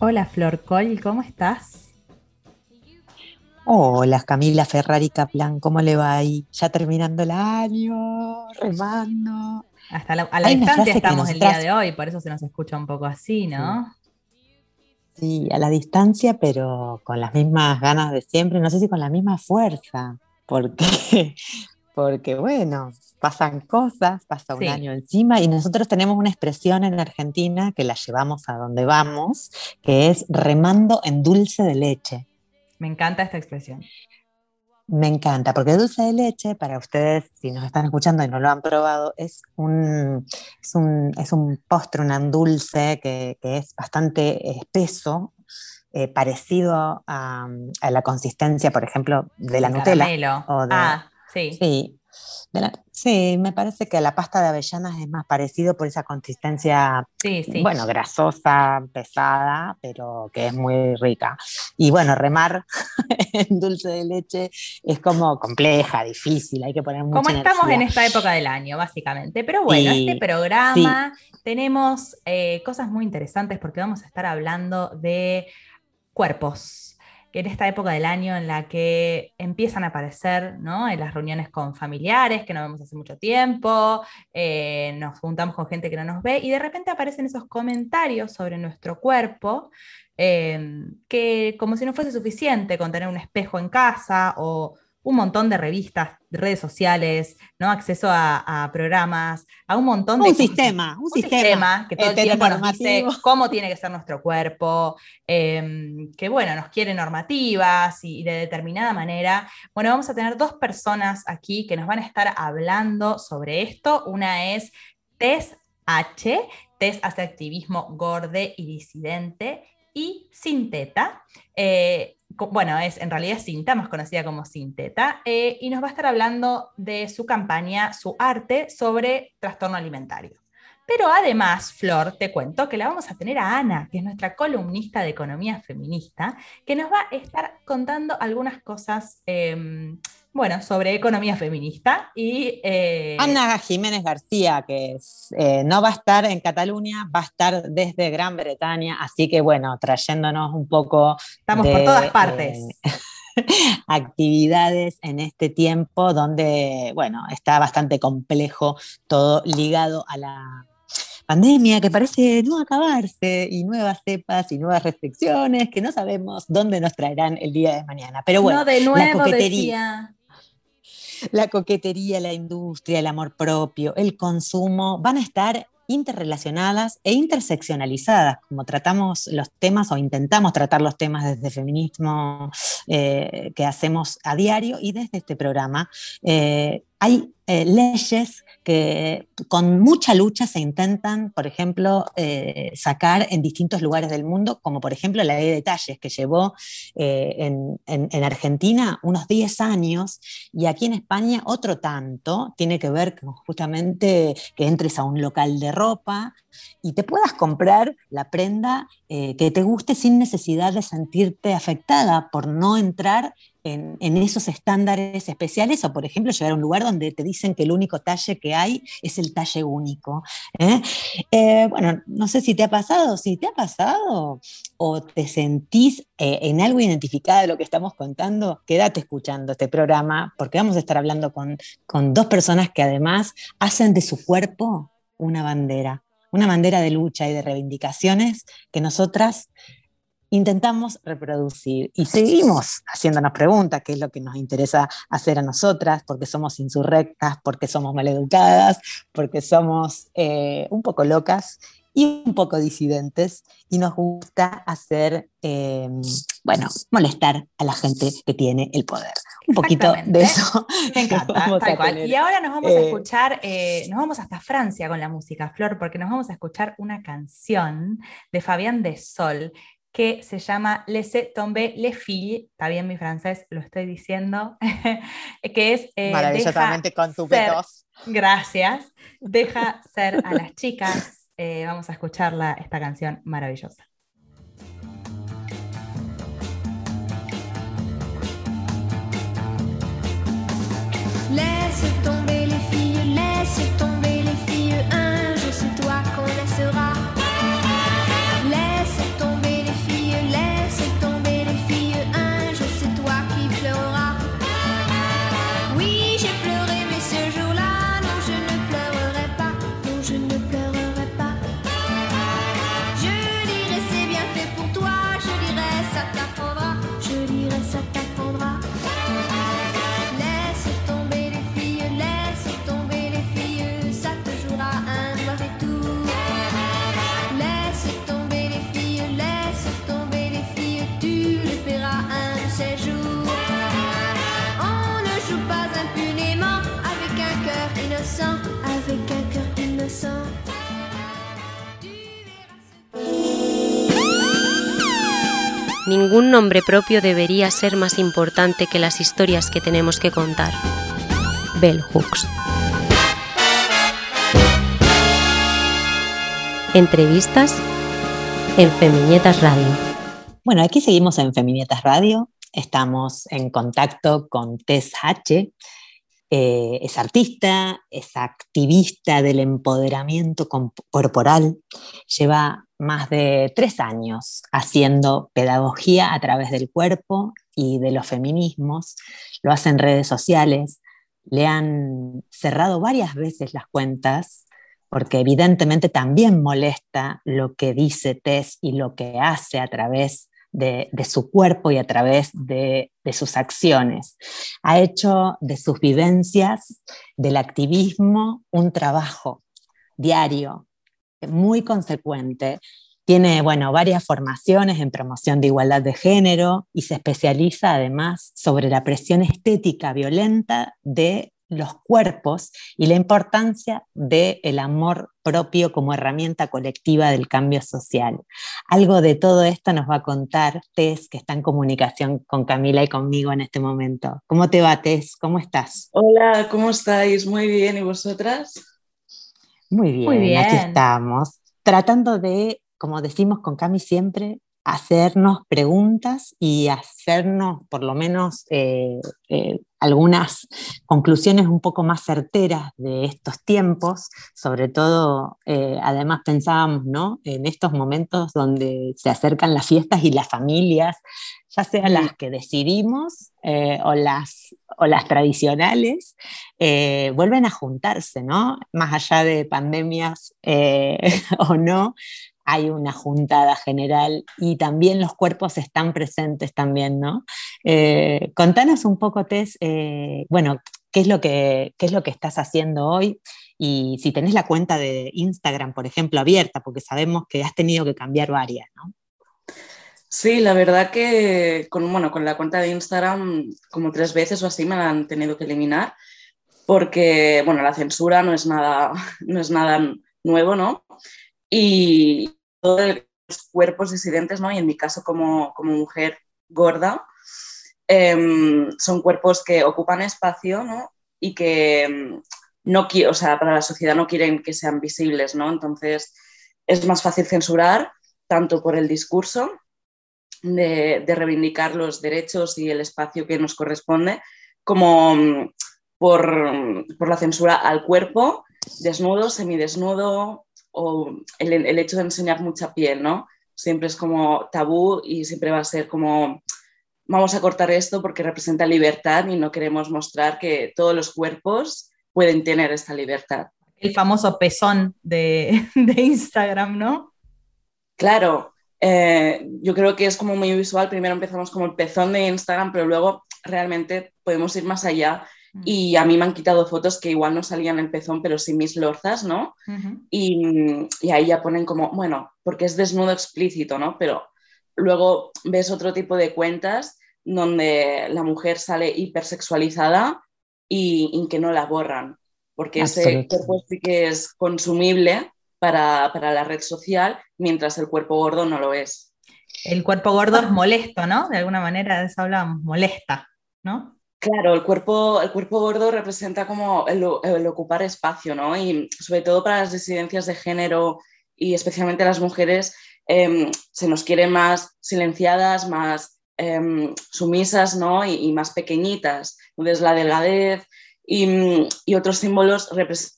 Hola Flor Col, ¿cómo estás? Hola Camila Ferrari Kaplan, ¿cómo le va ahí? Ya terminando el año, remando. Hasta la- a la Hay distancia estamos el día de hoy, por eso se nos escucha un poco así, ¿no? Sí, a la distancia, pero con las mismas ganas de siempre, no sé si con la misma fuerza, porque, porque bueno, pasan cosas, pasa un Sí. año encima y nosotros tenemos una expresión en Argentina que la llevamos a donde vamos, que es remando en dulce de leche. Me encanta esta expresión. Me encanta, porque dulce de leche, para ustedes, si nos están escuchando y no lo han probado, es un, es un, es un postre, un dulce que, que es bastante espeso, eh, parecido a, a la consistencia, por ejemplo, de la El Nutella. caramelo. o de- Ah, sí. Sí, de la- sí, me parece que la pasta de avellanas es más parecido por esa consistencia Sí, sí. bueno, grasosa, pesada, pero que es muy rica. Y bueno, remar en dulce de leche es como compleja, difícil, hay que poner mucha Como estamos en esta época del año, básicamente. Pero bueno, este programa tenemos eh, cosas muy interesantes porque vamos a estar hablando de cuerpos. En esta época del año en la que empiezan a aparecer, ¿no? En las reuniones con familiares que no vemos hace mucho tiempo, eh, nos juntamos con gente que no nos ve y de repente aparecen esos comentarios sobre nuestro cuerpo eh, que como si no fuese suficiente con tener un espejo en casa o un montón de revistas, redes sociales, ¿no? acceso a, a programas, a un montón de Un sistema, un Un sistema sistema que todo el tiempo nos dice cómo tiene que ser nuestro cuerpo, eh, que bueno, nos quiere normativas y, y de determinada manera. Bueno, vamos a tener dos personas aquí que nos van a estar hablando sobre esto. Una es Tess H, Tess hace activismo gorde y disidente, y Sinteta. eh, bueno, es en realidad Cinta, más conocida como Sinteta, eh, y nos va a estar hablando de su campaña, su arte sobre trastorno alimentario. Pero además, Flor, te cuento que la vamos a tener a Ana, que es nuestra columnista de economía feminista, que nos va a estar contando algunas cosas, eh, bueno, sobre economía feminista. Y, eh, Ana Jiménez García, que es, eh, no va a estar en Cataluña, va a estar desde Gran Bretaña, así que bueno, trayéndonos un poco estamos de, por todas partes. eh, actividades en este tiempo donde, bueno, está bastante complejo todo ligado a la pandemia que parece no acabarse y nuevas cepas y nuevas restricciones que no sabemos dónde nos traerán el día de mañana. Pero bueno, no, de nuevo coquetería. decía. la coquetería, la industria, el amor propio, el consumo, van a estar interrelacionadas e interseccionalizadas, como tratamos los temas o intentamos tratar los temas desde feminismo eh, que hacemos a diario y desde este programa. Eh, hay eh, leyes que con mucha lucha se intentan, por ejemplo, eh, sacar en distintos lugares del mundo, como por ejemplo la ley de detalles que llevó eh, en, en, en, Argentina unos 10 años y aquí en España otro tanto, tiene que ver con justamente que entres a un local de ropa y te puedas comprar la prenda que te guste sin necesidad de sentirte afectada por no entrar en, esos estándares especiales o, por ejemplo, llegar a un lugar donde te dicen que el único talle que hay es el talle único. ¿eh? Eh, bueno, no sé si te ha pasado, si te ha pasado o te sentís eh, en algo identificado de lo que estamos contando, quédate escuchando este programa porque vamos a estar hablando con, con dos personas que además hacen de su cuerpo una bandera, una bandera de lucha y de reivindicaciones que nosotras intentamos reproducir y seguimos haciéndonos preguntas, qué es lo que nos interesa hacer a nosotras, porque somos insurrectas, porque somos maleducadas, porque somos eh, un poco locas y un poco disidentes y nos gusta hacer, em, bueno, molestar a la gente que tiene el poder. Un poquito de eso. Me encanta, Y ahora nos vamos a eh, escuchar, eh, nos vamos hasta Francia con la música, Flor, porque nos vamos a escuchar una canción de Fabián de Sol, que se llama Laissez tomber les filles, está bien mi francés, lo estoy diciendo, que es... Eh, Maravillosamente con tu Gracias. Deja ser a las chicas. Eh, vamos a escucharla, esta canción maravillosa. Laisse tomber Ningún nombre propio debería ser más importante que las historias que tenemos que contar. Bell Hooks. Entrevistas en Feminietas Radio. Bueno, aquí seguimos en Feminietas Radio. Estamos en contacto con Tess H. Eh, es artista, es activista del empoderamiento corporal, lleva más de tres años haciendo pedagogía a través del cuerpo y de los feminismos, lo hace en redes sociales, le han cerrado varias veces las cuentas porque evidentemente también molesta lo que dice Tess y lo que hace a través de, su cuerpo y a través de, de, sus acciones. Ha hecho de sus vivencias, del activismo, un trabajo diario, muy consecuente. Tiene, bueno, varias formaciones en promoción de igualdad de género y se especializa además sobre la presión estética violenta de los cuerpos y la importancia del el amor propio como herramienta colectiva del cambio social. Algo de todo esto nos va a contar Tess, que está en comunicación con Camila y conmigo en este momento. ¿Cómo te va, Tess? ¿Cómo estás? Hola, ¿cómo estáis? Muy bien, ¿y vosotras? Muy bien, aquí estamos, tratando de, como decimos con Cami siempre, hacernos preguntas y hacernos por lo menos eh, eh, algunas conclusiones un poco más certeras de estos tiempos, sobre todo, eh, además pensábamos ¿no? en estos momentos donde se acercan las fiestas y las familias, ya sean las que decidimos o, las, o las tradicionales, vuelven a juntarse, ¿no? Más allá de pandemias o no, hay una juntada general y también los cuerpos están presentes también, ¿no? Eh, contanos un poco, Tess, eh, bueno, ¿qué es, lo que, qué es lo que estás haciendo hoy y si tenés la cuenta de Instagram, por ejemplo, abierta, porque sabemos que has tenido que cambiar varias, ¿no? Sí, la verdad que con, bueno, con la cuenta de Instagram como tres veces o así me la han tenido que eliminar porque, bueno, la censura no es nada, no es nada nuevo, ¿no? Y, todos los cuerpos disidentes, ¿no? Y en mi caso como, mujer gorda, em, son cuerpos que ocupan espacio, ¿no? Y que em, no o sea, para la sociedad no quieren que sean visibles, ¿no? Entonces es más fácil censurar tanto por el discurso de, de reivindicar los derechos y el espacio que nos corresponde, como mm, por, por la censura al cuerpo, desnudo, semidesnudo, o el, el hecho de enseñar mucha piel, ¿no? Siempre es como tabú y siempre va a ser como vamos a cortar esto porque representa libertad y no queremos mostrar que todos los cuerpos pueden tener esta libertad. El famoso pezón de, de Instagram, ¿no? Claro, eh, yo creo que es como muy visual. Primero empezamos como el pezón de Instagram, pero luego realmente podemos ir más allá. Mm. Y a mí me han quitado fotos que igual no salían el pezón, pero sí mis lorzas, ¿no? Ujú. y, y ahí ya ponen como, bueno, porque es desnudo explícito, ¿no? Pero luego ves otro tipo de cuentas donde la mujer sale hipersexualizada y, y que no la borran, porque ese cuerpo sí que es consumible para, para la red social, mientras el cuerpo gordo no lo es. El cuerpo gordo es molesto, ¿no? De alguna manera de eso hablábamos, molesta, ¿no? Claro, el cuerpo, el cuerpo gordo representa como el, el ocupar espacio, ¿no? Y sobre todo para las disidencias de género y especialmente las mujeres, em, se nos quiere más silenciadas, más em, sumisas, ¿no? Y, y más pequeñitas. Entonces la delgadez y, mm, y otros símbolos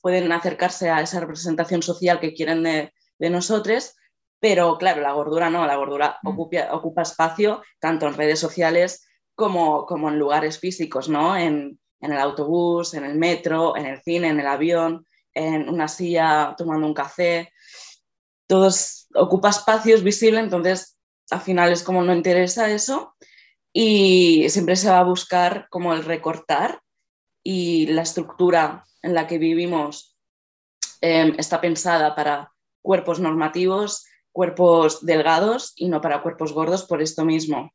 pueden acercarse a esa representación social que quieren de, de nosotros, pero claro, la gordura no, la gordura Mm. ocupa, ocupa espacio tanto en redes sociales como, como en lugares físicos, ¿no? En, en el autobús, en el metro, en el cine, en el avión, en una silla tomando un café. Todos ocupa espacios visibles, entonces al final es como no interesa eso y siempre se va a buscar como el recortar y la estructura en la que vivimos eh, está pensada para cuerpos normativos, cuerpos delgados y no para cuerpos gordos por esto mismo.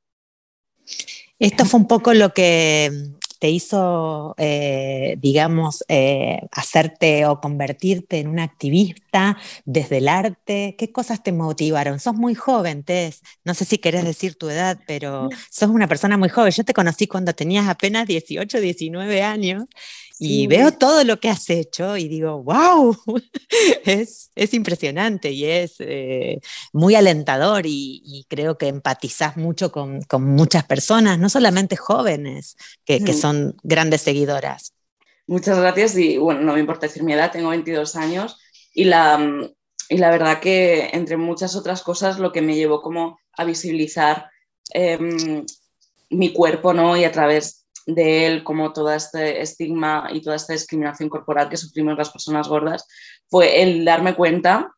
Esto fue un poco lo que te hizo, eh, digamos, eh, hacerte o convertirte en una activista desde el arte. ¿Qué cosas te motivaron? Sos muy joven, Tess. No sé si querés decir tu edad, pero sos una persona muy joven. Yo te conocí cuando tenías apenas 18, 19 años y Sí. veo todo lo que has hecho y digo, wow, es, es impresionante y es eh, muy alentador y, y creo que empatizás mucho con, con muchas personas, no solamente jóvenes, que, que Mm. son grandes seguidoras. Muchas gracias y bueno, no me importa decir mi edad, tengo 22 años y la, mm, y la verdad que entre muchas otras cosas lo que me llevó como a visibilizar em, mi cuerpo, ¿no? Y a través de él como todo este estigma y toda esta discriminación corporal que sufrimos las personas gordas fue el darme cuenta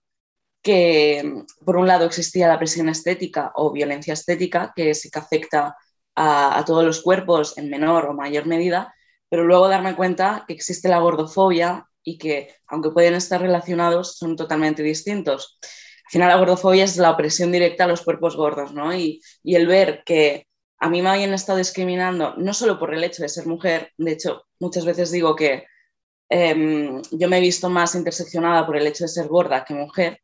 que por un lado existía la presión estética o violencia estética que sí que afecta a, a todos los cuerpos en menor o mayor medida, pero luego darme cuenta que existe la gordofobia y que, aunque pueden estar relacionados, son totalmente distintos. Al final, la gordofobia es la opresión directa a los cuerpos gordos, ¿no? Y, y el ver que a mí me habían estado discriminando, no solo por el hecho de ser mujer, de hecho, muchas veces digo que em, yo me he visto más interseccionada por el hecho de ser gorda que mujer,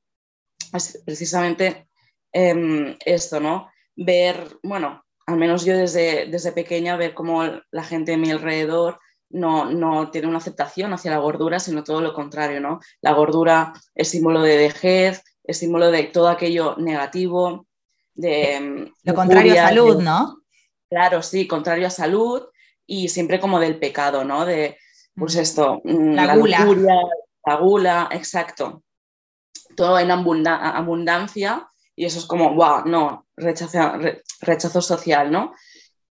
es precisamente em, esto, ¿no? Ver, bueno, al menos yo desde, desde pequeña, ver cómo la gente de mi alrededor no, no tiene una aceptación hacia la gordura, sino todo lo contrario, ¿no? La gordura es símbolo de vejez, es símbolo de todo aquello negativo, de... em, Lo contrario a salud, de- ¿no? Claro, sí, contrario a salud y siempre como del pecado, ¿no? De, pues esto, mm, La gula. lujuria, la gula, exacto. Todo en abunda- abundancia y eso es como, wow, no, rechazo, re- rechazo social, ¿no?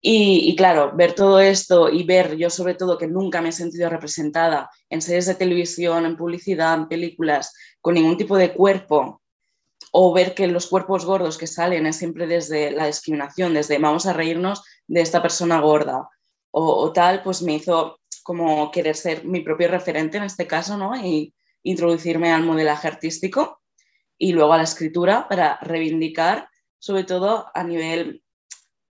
Y, y claro, ver todo esto y ver yo sobre todo que nunca me he sentido representada en series de televisión, en publicidad, en películas, con ningún tipo de cuerpo, o ver que los cuerpos gordos que salen es siempre desde la discriminación, desde vamos a reírnos de esta persona gorda o, tal, pues me hizo como querer ser mi propio referente en este caso, ¿no? Y introducirme al modelaje artístico y luego a la escritura para reivindicar, sobre todo a nivel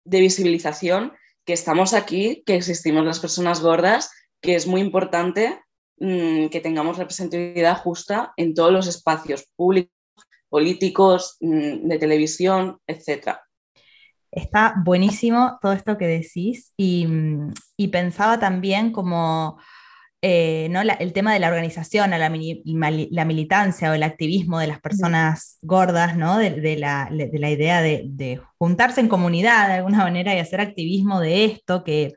de visibilización, que estamos aquí, que existimos las personas gordas, que es muy importante mm, que tengamos representatividad justa en todos los espacios públicos, políticos, mm, de televisión, etcétera. Está buenísimo todo esto que decís y, mm, y pensaba también como eh, ¿no? La- el tema de la organización, a la, la militancia o el activismo de las personas gordas, ¿no? de, de la, de la idea de, de juntarse en comunidad de alguna manera y hacer activismo de esto que,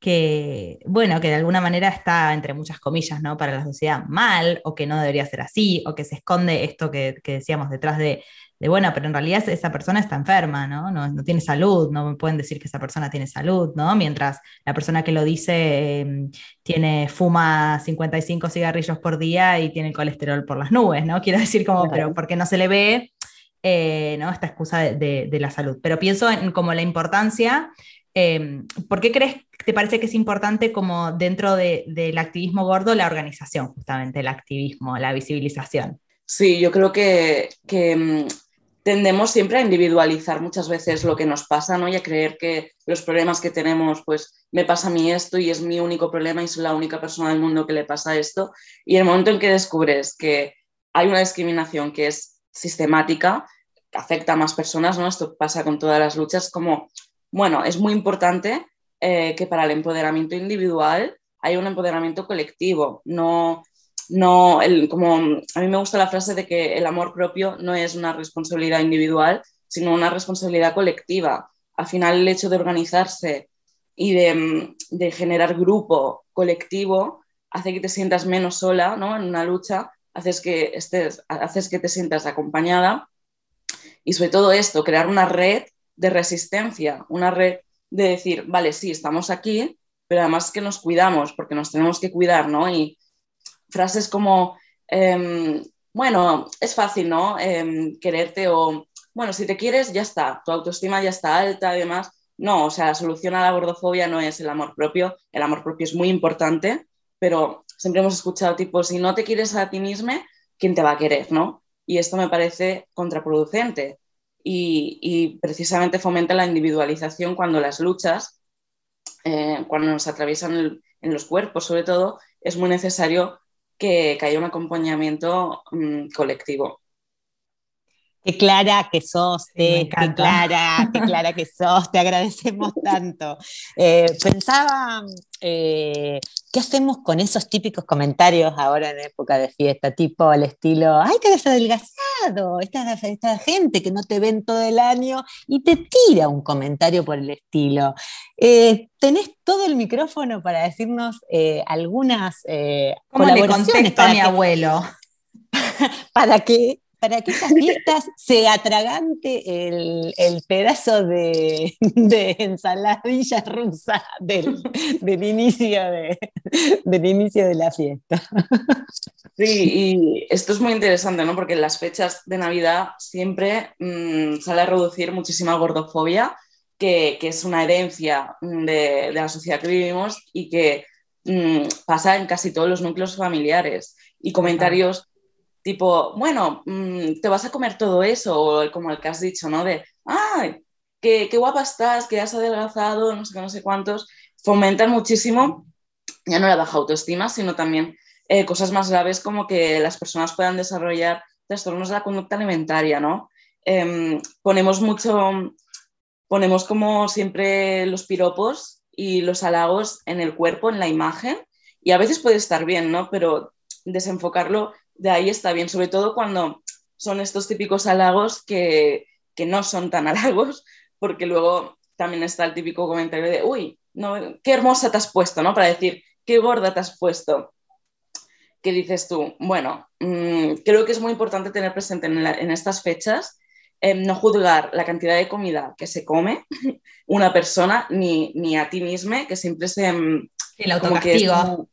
que, bueno, que de alguna manera está, entre muchas comillas, ¿no? para la sociedad mal o que no debería ser así o que se esconde esto que, que decíamos detrás de, de, bueno, pero en realidad esa persona está enferma, ¿no? ¿no? No tiene salud, no me pueden decir que esa persona tiene salud, ¿no? Mientras la persona que lo dice eh, tiene, fuma 55 cigarrillos por día y tiene el colesterol por las nubes, ¿no? Quiero decir como, pero porque no se le ve, eh, ¿no? Esta excusa de, de- de la salud. Pero pienso en como la importancia, eh, ¿por qué crees, te parece que es importante como dentro de- del activismo gordo la organización, justamente, el activismo, la visibilización? Sí, yo creo que, que, mm, tendemos siempre a individualizar muchas veces lo que nos pasa, ¿no? Y a creer que los problemas que tenemos, pues me pasa a mí esto y es mi único problema y soy la única persona del mundo que le pasa esto. Y el momento en que descubres que hay una discriminación que es sistemática, que afecta a más personas, ¿no? Esto pasa con todas las luchas, como, bueno, es muy importante eh, que para el empoderamiento individual haya un empoderamiento colectivo, no no, el, como a mí me gusta la frase de que el amor propio no es una responsabilidad individual, sino una responsabilidad colectiva. Al final, el hecho de organizarse y de, de generar grupo colectivo hace que te sientas menos sola ¿no? en una lucha, haces que, estés, haces que te sientas acompañada y sobre todo esto, crear una red de resistencia, una red de decir, vale, sí, estamos aquí, pero además que nos cuidamos, porque nos tenemos que cuidar, ¿no? Y, frases como, eh, bueno, es fácil, ¿no? Eh, quererte o, bueno, si te quieres, ya está, tu autoestima ya está alta, además. No, o sea, la solución a la gordofobia no es el amor propio, el amor propio es muy importante, pero siempre hemos escuchado tipo, si no te quieres a ti mismo, ¿quién te va a querer, no? Y esto me parece contraproducente y, precisamente fomenta la individualización cuando las luchas, eh, cuando nos atraviesan en los cuerpos sobre todo, es muy necesario que, haya un acompañamiento um, colectivo. Qué clara que sos, te, qué clara, qué clara que sos, te agradecemos tanto. Eh, pensaba, eh, ¿qué hacemos con esos típicos comentarios ahora en época de fiesta? Tipo al estilo, ¡ay, te has adelgazado! Esta, esta gente que no te ven todo el año y te tira un comentario por el estilo. Eh, tenés todo el micrófono para decirnos eh, algunas ¿Cómo le colaboraciones contesto a mi que- abuelo? para que, para que estas fiestas se atragante el, el pedazo de, de ensaladilla rusa del, del inicio de, del inicio de la fiesta. Sí, y esto es muy interesante, ¿no? Porque en las fechas de Navidad siempre mmm, sale a reducir muchísima gordofobia, que, que es una herencia mm, de, de, la sociedad que vivimos y que mmm, pasa en casi todos los núcleos familiares. Y comentarios tipo, bueno, mmm, te vas a comer todo eso, o como el que has dicho, ¿no? De, ¡ay! Qué, qué guapa estás, que has adelgazado, no sé no sé cuántos, fomentan muchísimo ya no la baja autoestima, sino también eh, cosas más graves como que las personas puedan desarrollar trastornos de la conducta alimentaria, ¿no? Eh, ponemos mucho, ponemos como siempre los piropos y los halagos en el cuerpo, en la imagen, y a veces puede estar bien, ¿no? Pero desenfocarlo de ahí está bien, sobre todo cuando son estos típicos halagos que, que no son tan halagos, porque luego también está el típico comentario de, uy, no, qué hermosa te has puesto, ¿no? Para decir, qué gorda te has puesto. ¿Qué dices tú? Bueno, mmm, creo que es muy importante tener presente en, la, en estas fechas eh, no juzgar la cantidad de comida que se come una persona ni, ni a ti misma, que siempre se... El autocastigo.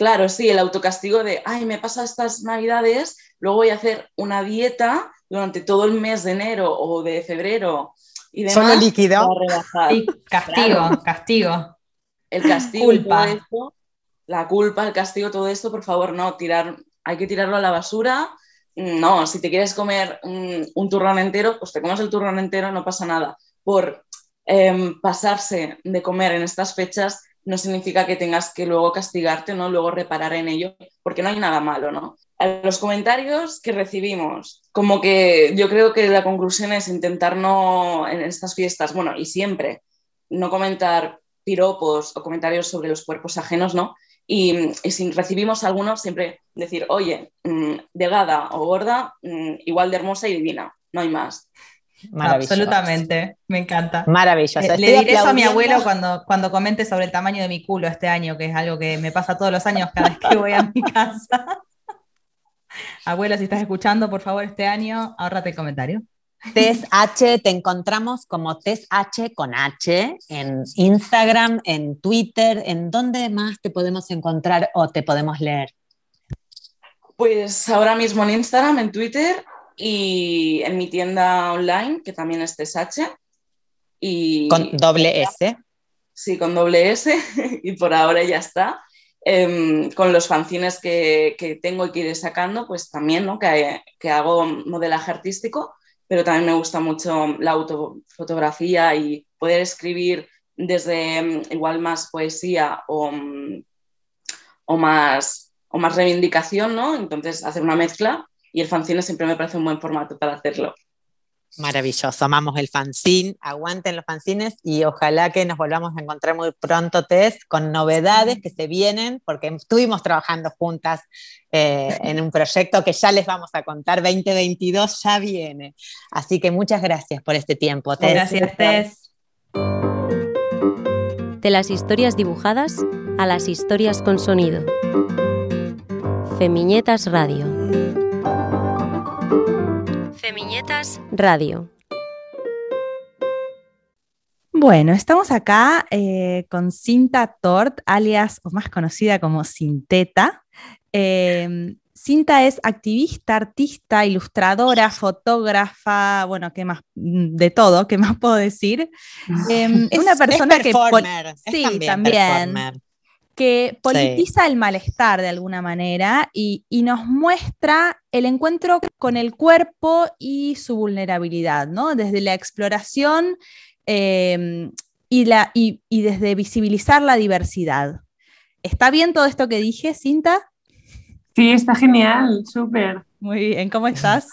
Claro, sí, el autocastigo de, ay, me pasa estas navidades, luego voy a hacer una dieta durante todo el mes de enero o de febrero y demás. Solo líquido. Sí, castigo, claro. castigo. El castigo culpa. y todo esto, la culpa, el castigo, todo esto, por favor, no, tirar, hay que tirarlo a la basura. No, si te quieres comer un, un turrón entero, pues te comes el turrón entero, no pasa nada. Por eh, pasarse de comer en estas fechas no significa que tengas que luego castigarte, ¿no? Luego reparar en ello, porque no hay nada malo, ¿no? Los comentarios que recibimos, como que yo creo que la conclusión es intentar no, en estas fiestas, bueno, y siempre, no comentar piropos o comentarios sobre los cuerpos ajenos, ¿no? Y, y si recibimos algunos, siempre decir, oye, mm, delgada o gorda, mm, igual de hermosa y divina, no hay más. Absolutamente, me encanta. Maravilloso. Eh, Le diré eso a mi abuelo cuando, cuando comente sobre el tamaño de mi culo este año, que es algo que me pasa todos los años cada vez que voy a mi casa. Abuela, si estás escuchando, por favor, este año, ahórrate el comentario. Tess H, te encontramos como Tess H con H en Instagram, en Twitter. ¿En dónde más te podemos encontrar o te podemos leer? Pues ahora mismo en Instagram, en Twitter y en mi tienda online, que también es TSH. Y Con doble S. sí, con doble S, y por ahora ya está. Em, con los fanzines que, que tengo y que iré sacando, pues también, ¿no? Que, que hago modelaje artístico, pero también me gusta mucho la autofotografía y poder escribir desde em, igual más poesía o, mm, o, más, o más reivindicación, ¿no? Entonces, hacer una mezcla y el fanzine siempre me parece un buen formato para hacerlo. Maravilloso, amamos el fanzine, aguanten los fanzines y ojalá que nos volvamos a encontrar muy pronto, Tess, con novedades que se vienen, porque estuvimos trabajando juntas eh, en un proyecto que ya les vamos a contar, 2022 ya viene. Así que muchas gracias por este tiempo, Tess. Gracias, Tess. De las historias dibujadas a las historias con sonido. Femiñetas Radio. Femiñetas Radio. Bueno, estamos acá eh, con Cinta Tort, alias o más conocida como Cinteta. Eh, Cinta es activista, artista, ilustradora, fotógrafa, bueno, ¿qué más? De todo, ¿qué más puedo decir? Eh, Es- una persona es que... performer, es sí, también también. Que politiza el malestar de alguna manera y, y nos muestra el encuentro con el cuerpo y su vulnerabilidad, ¿no? Desde la exploración eh, y, la, y, y desde visibilizar la diversidad. ¿Está bien todo esto que dije, Cinta? Sí, está genial, súper. Muy bien, ¿cómo estás?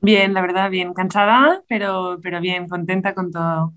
Bien, la verdad, bien. Cansada, pero, pero bien, contenta con todo.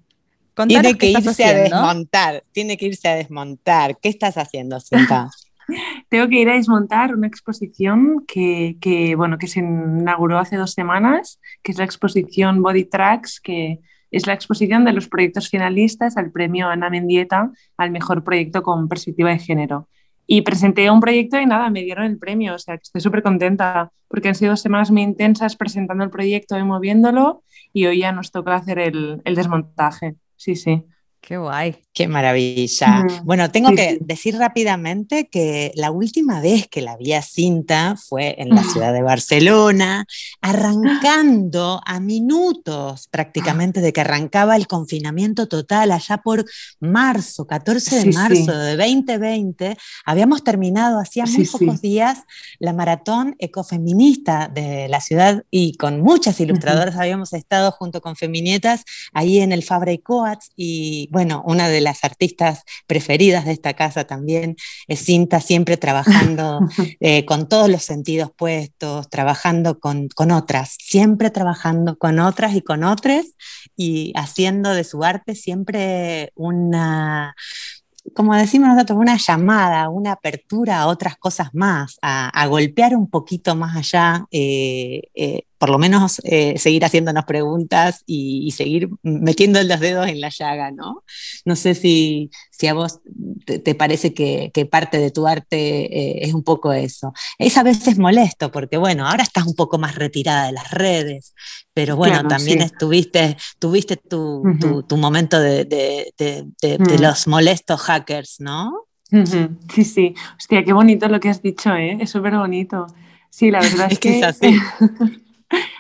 Contanos Tiene qué que estás irse a desmontar, tiene que irse a desmontar. ¿Qué estás haciendo, Cinta? Tengo que ir a desmontar una exposición que, que, bueno, que se inauguró hace dos semanas, que es la exposición Body Tracks, que es la exposición de los proyectos finalistas al premio Ana Mendieta al mejor proyecto con perspectiva de género. Y presenté un proyecto y nada, me dieron el premio, o sea que estoy súper contenta porque han sido dos semanas muy intensas presentando el proyecto y moviéndolo y hoy ya nos toca hacer el, el desmontaje. Sí, sí. Qué guay. Qué maravilla. Mm, Bueno, tengo sí, que sí. decir rápidamente que la última vez que la vi a Cinta fue en la Mm. ciudad de Barcelona, arrancando a minutos prácticamente de que arrancaba el confinamiento total allá por marzo, 14 de Sí, marzo sí. de 2020. Habíamos terminado hacía muy pocos sí. días la maratón ecofeminista de la ciudad y con muchas ilustradoras habíamos estado junto con Feminietas ahí en el Fabra y Coats y bueno, una de las artistas preferidas de esta casa también es Cinta, siempre trabajando eh, con todos los sentidos puestos, trabajando con, con otras, siempre trabajando con otras y con otros y haciendo de su arte siempre una como decimos nosotros, una llamada, una apertura a otras cosas más, a, a golpear un poquito más allá, eh, eh, por lo menos eh, seguir haciéndonos preguntas y, y, seguir metiendo los dedos en la llaga, ¿no? No sé si, si a vos te, te parece que, que, parte de tu arte eh, es un poco eso. Es a veces molesto porque, bueno, ahora estás un poco más retirada de las redes, pero bueno, Claro, también sí. estuviste, tuviste tu, tu, tu momento de, de- de- de- de Mm. los molestos hackers, ¿no? Sí, sí. Hostia, qué bonito lo que has dicho, ¿eh? Es súper bonito. Sí, la verdad es, Es que que, es así.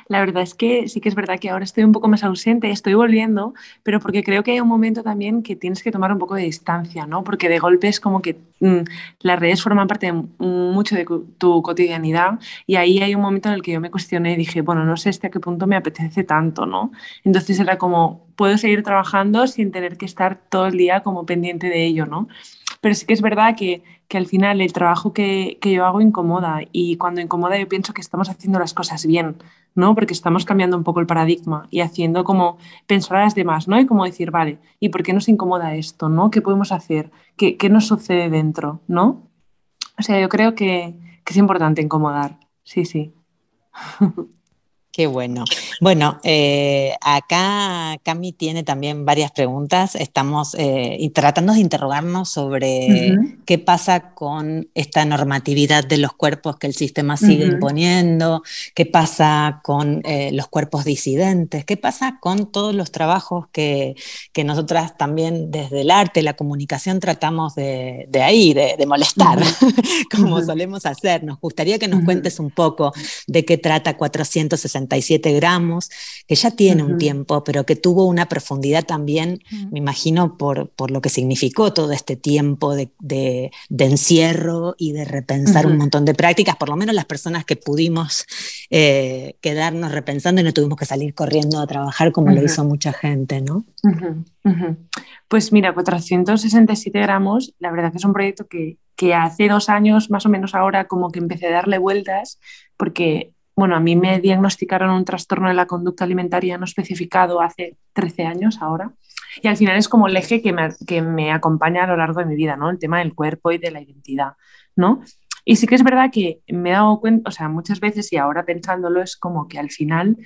la verdad es que sí que es verdad que ahora estoy un poco más ausente, estoy volviendo, pero porque creo que hay un momento también que tienes que tomar un poco de distancia, ¿no? Porque de golpe es como que mm, las redes forman parte de mucho de tu cotidianidad y ahí hay un momento en el que yo me cuestioné y dije, bueno, no sé hasta qué punto me apetece tanto, ¿no? Entonces era como, puedo seguir trabajando sin tener que estar todo el día como pendiente de ello, ¿no? Pero sí que es verdad que, que al final el trabajo que, que, yo hago incomoda y cuando incomoda yo pienso que estamos haciendo las cosas bien, ¿no? Porque estamos cambiando un poco el paradigma y haciendo como pensar a las demás, ¿no? Y como decir, vale, ¿y por qué nos incomoda esto, ¿no? ¿Qué podemos hacer? ¿Qué, qué nos sucede dentro, ¿no? O sea, yo creo que, que es importante incomodar, sí, sí. Qué bueno. Bueno, eh, acá Cami tiene también varias preguntas. Estamos eh, tratando de interrogarnos sobre uh -huh. qué pasa con esta normatividad de los cuerpos que el sistema sigue uh -huh. imponiendo, qué pasa con eh, los cuerpos disidentes, qué pasa con todos los trabajos que, que, nosotras también desde el arte, la comunicación tratamos de, de ahí, de, de molestar, uh -huh. como solemos hacer. Nos gustaría que nos cuentes un poco de qué trata 460 gramos, que ya tiene uh -huh. un tiempo, pero que tuvo una profundidad también, uh -huh. me imagino, por, por, lo que significó todo este tiempo de, de, de encierro y de repensar uh -huh. un montón de prácticas, por lo menos las personas que pudimos eh, quedarnos repensando y no tuvimos que salir corriendo a trabajar como lo hizo mucha gente, ¿no? Pues mira, 467 gramos, la verdad que es un proyecto que, que hace dos años, más o menos ahora, como que empecé a darle vueltas, porque bueno, a mí me diagnosticaron un trastorno de la conducta alimentaria no especificado hace 13 años ahora. Y al final es como el eje que me, que me acompaña a lo largo de mi vida, ¿no? El tema del cuerpo y de la identidad, ¿no? Y sí que es verdad que me he dado cuenta, o sea, muchas veces y ahora pensándolo es como que al final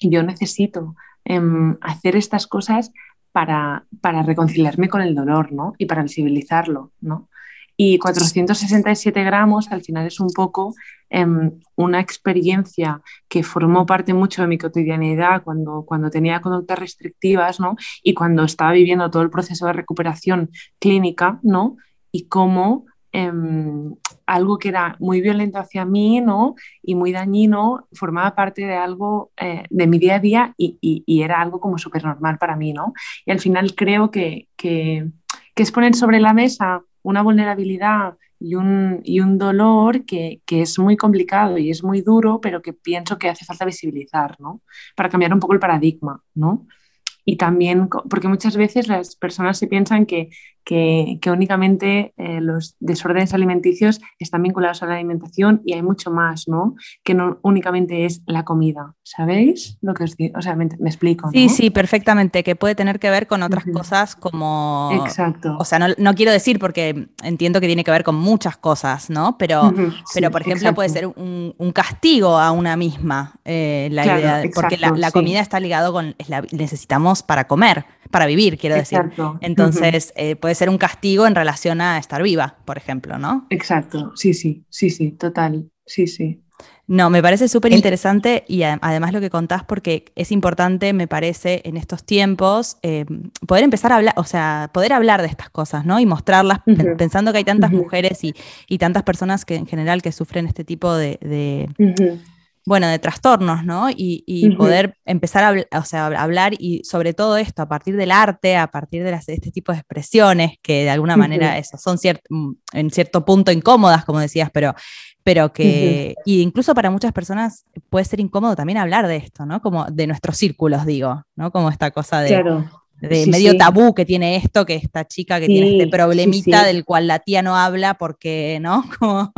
yo necesito eh, hacer estas cosas para, para reconciliarme con el dolor, ¿no? Y para visibilizarlo, ¿no? Y 467 gramos al final es un poco eh, una experiencia que formó parte mucho de mi cotidianidad cuando, cuando tenía conductas restrictivas ¿no? y cuando estaba viviendo todo el proceso de recuperación clínica ¿no? y cómo eh, algo que era muy violento hacia mí ¿no? y muy dañino formaba parte de algo eh, de mi día a día y, y, y era algo como súper normal para mí. ¿no? Y al final creo que, que, que es poner sobre la mesa una vulnerabilidad y un, y un dolor que, que, es muy complicado y es muy duro, pero que pienso que hace falta visibilizar, ¿no? Para cambiar un poco el paradigma, ¿no? Y también, porque muchas veces las personas se piensan que, que, que únicamente eh, los desórdenes alimenticios están vinculados a la alimentación y hay mucho más, ¿no? Que no únicamente es la comida, ¿sabéis? Lo que os digo, o sea, me, me explico. ¿no? Sí, sí, perfectamente, que puede tener que ver con otras uh -huh. cosas como... Exacto. O sea, no, no, quiero decir porque entiendo que tiene que ver con muchas cosas, ¿no? Pero, uh -huh. pero por ejemplo, exacto. puede ser un, un, castigo a una misma, eh, la claro, idea, exacto, porque la, la sí. comida está ligado con, la, necesitamos para comer, para vivir, quiero exacto. decir. Entonces, uh -huh. eh, puede ser un castigo en relación a estar viva, por ejemplo, ¿no? Exacto, sí, sí, sí, sí, total, sí, sí. No, me parece súper interesante y además lo que contás porque es importante, me parece, en estos tiempos, eh, poder empezar a hablar, o sea, poder hablar de estas cosas, ¿no? Y mostrarlas, uh -huh. pensando que hay tantas uh -huh. mujeres y, y, tantas personas que en general que sufren este tipo de, de uh -huh bueno, de trastornos, ¿no? Y, y uh -huh. poder empezar a, o sea, a, hablar y sobre todo esto, a partir del arte, a partir de, las, de este tipo de expresiones que de alguna manera uh -huh. eso, son ciert, mm, en cierto punto incómodas, como decías, pero, pero que, uh -huh. y incluso para muchas personas puede ser incómodo también hablar de esto, ¿no? Como de nuestros círculos, digo, ¿no? Como esta cosa de... Claro de sí, medio sí. tabú que tiene esto, que esta chica que sí, tiene este problemita del cual la tía no habla porque, ¿no? Como.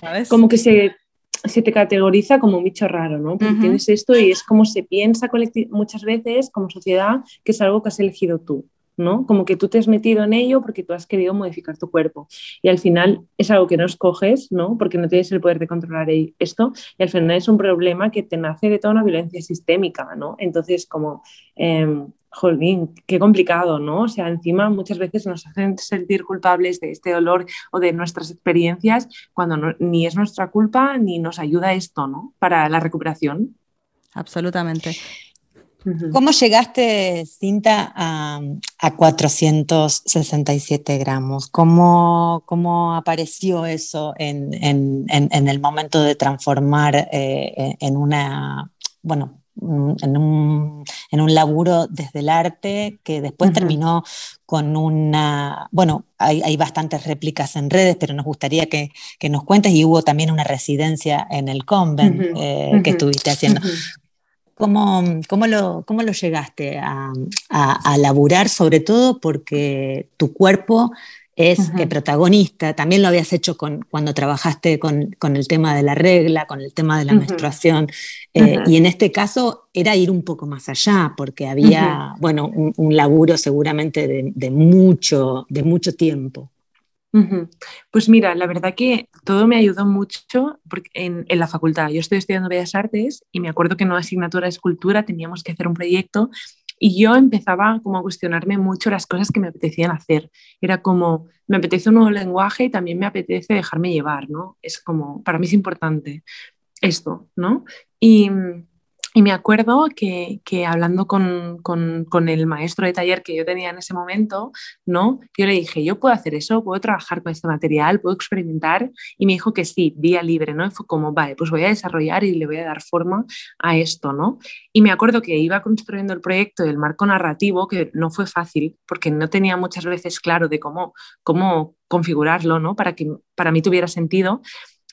¿sabes? Como que se se te categoriza como un bicho raro, ¿no? Porque uh -huh. tienes esto y es como se piensa muchas veces como sociedad que es algo que has elegido tú, ¿no? Como que tú te has metido en ello porque tú has querido modificar tu cuerpo y al final es algo que no escoges, ¿no? Porque no tienes el poder de controlar esto y al final es un problema que te nace de toda una violencia sistémica, ¿no? Entonces como... Eh, jolín, qué complicado, ¿no? O sea, encima muchas veces nos hacen sentir culpables de este dolor o de nuestras experiencias cuando ni es nuestra culpa ni nos ayuda esto, ¿no? Para la recuperación. Absolutamente. ¿Cómo llegaste, Cinta, a, a 467 gramos? ¿Cómo, cómo apareció eso en, en, en, en, el momento de transformar eh, en una, bueno, en un, en un laburo desde el arte que después uh -huh. terminó con una, bueno, hay, hay, bastantes réplicas en redes, pero nos gustaría que, que, nos cuentes y hubo también una residencia en el convent uh -huh. eh, uh -huh. que estuviste haciendo. ¿Cómo, cómo, lo, ¿Cómo lo llegaste a, a, a laburar? Sobre todo porque tu cuerpo es eh, protagonista. También lo habías hecho con, cuando trabajaste con, con, el tema de la regla, con el tema de la menstruación. Eh, y en este caso era ir un poco más allá, porque había, bueno, un, laburo seguramente de, de, mucho, de mucho tiempo. Pues mira, la verdad que todo me ayudó mucho en, la facultad. Yo estoy estudiando Bellas Artes y me acuerdo que en una asignatura de escultura teníamos que hacer un proyecto y yo empezaba como a cuestionarme mucho las cosas que me apetecían hacer. Era como, me apetece un nuevo lenguaje y también me apetece dejarme llevar, ¿no? Es como, para mí es importante esto, ¿no? Y, y me acuerdo que, que hablando con, con, el maestro de taller que yo tenía en ese momento, ¿no? Yo le dije, yo puedo hacer eso, puedo trabajar con este material, puedo experimentar. Y me dijo que sí, día libre, ¿no? Y fue como, vale, pues voy a desarrollar y le voy a dar forma a esto, ¿no? Y me acuerdo que iba construyendo el proyecto del marco narrativo, que no fue fácil, porque no tenía muchas veces claro de cómo, cómo configurarlo, ¿no? Para que para mí tuviera sentido.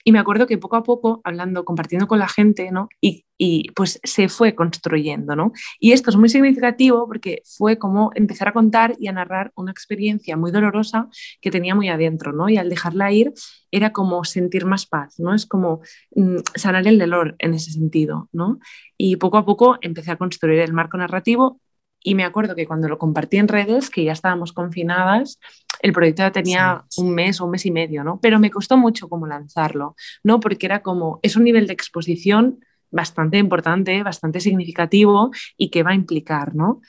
Y me acuerdo que poco a poco, hablando, compartiendo con la gente, ¿no? Y, y, pues se fue construyendo, ¿no? Y esto es muy significativo porque fue como empezar a contar y a narrar una experiencia muy dolorosa que tenía muy adentro, ¿no? Y al dejarla ir era como sentir más paz, ¿no? Es como mm, sanar el dolor en ese sentido, ¿no? Y poco a poco empecé a construir el marco narrativo y me acuerdo que cuando lo compartí en redes, que ya estábamos confinadas, el proyecto ya tenía un mes o un mes y medio, ¿no? Pero me costó mucho como lanzarlo, ¿no? Porque era como, es un nivel de exposición bastante importante, bastante significativo y que va a implicar, ¿no?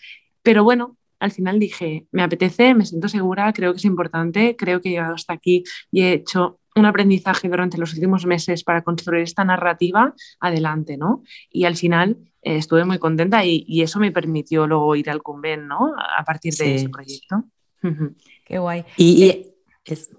Pero bueno, al final dije, me apetece, me siento segura, creo que es importante, creo que he llegado hasta aquí y he hecho un aprendizaje durante los últimos meses para construir esta narrativa, adelante, ¿no? Y al final eh, estuve muy contenta y, y, eso me permitió luego ir al conven, ¿no? A partir de sí. ese proyecto. Qué guay. Y, y es,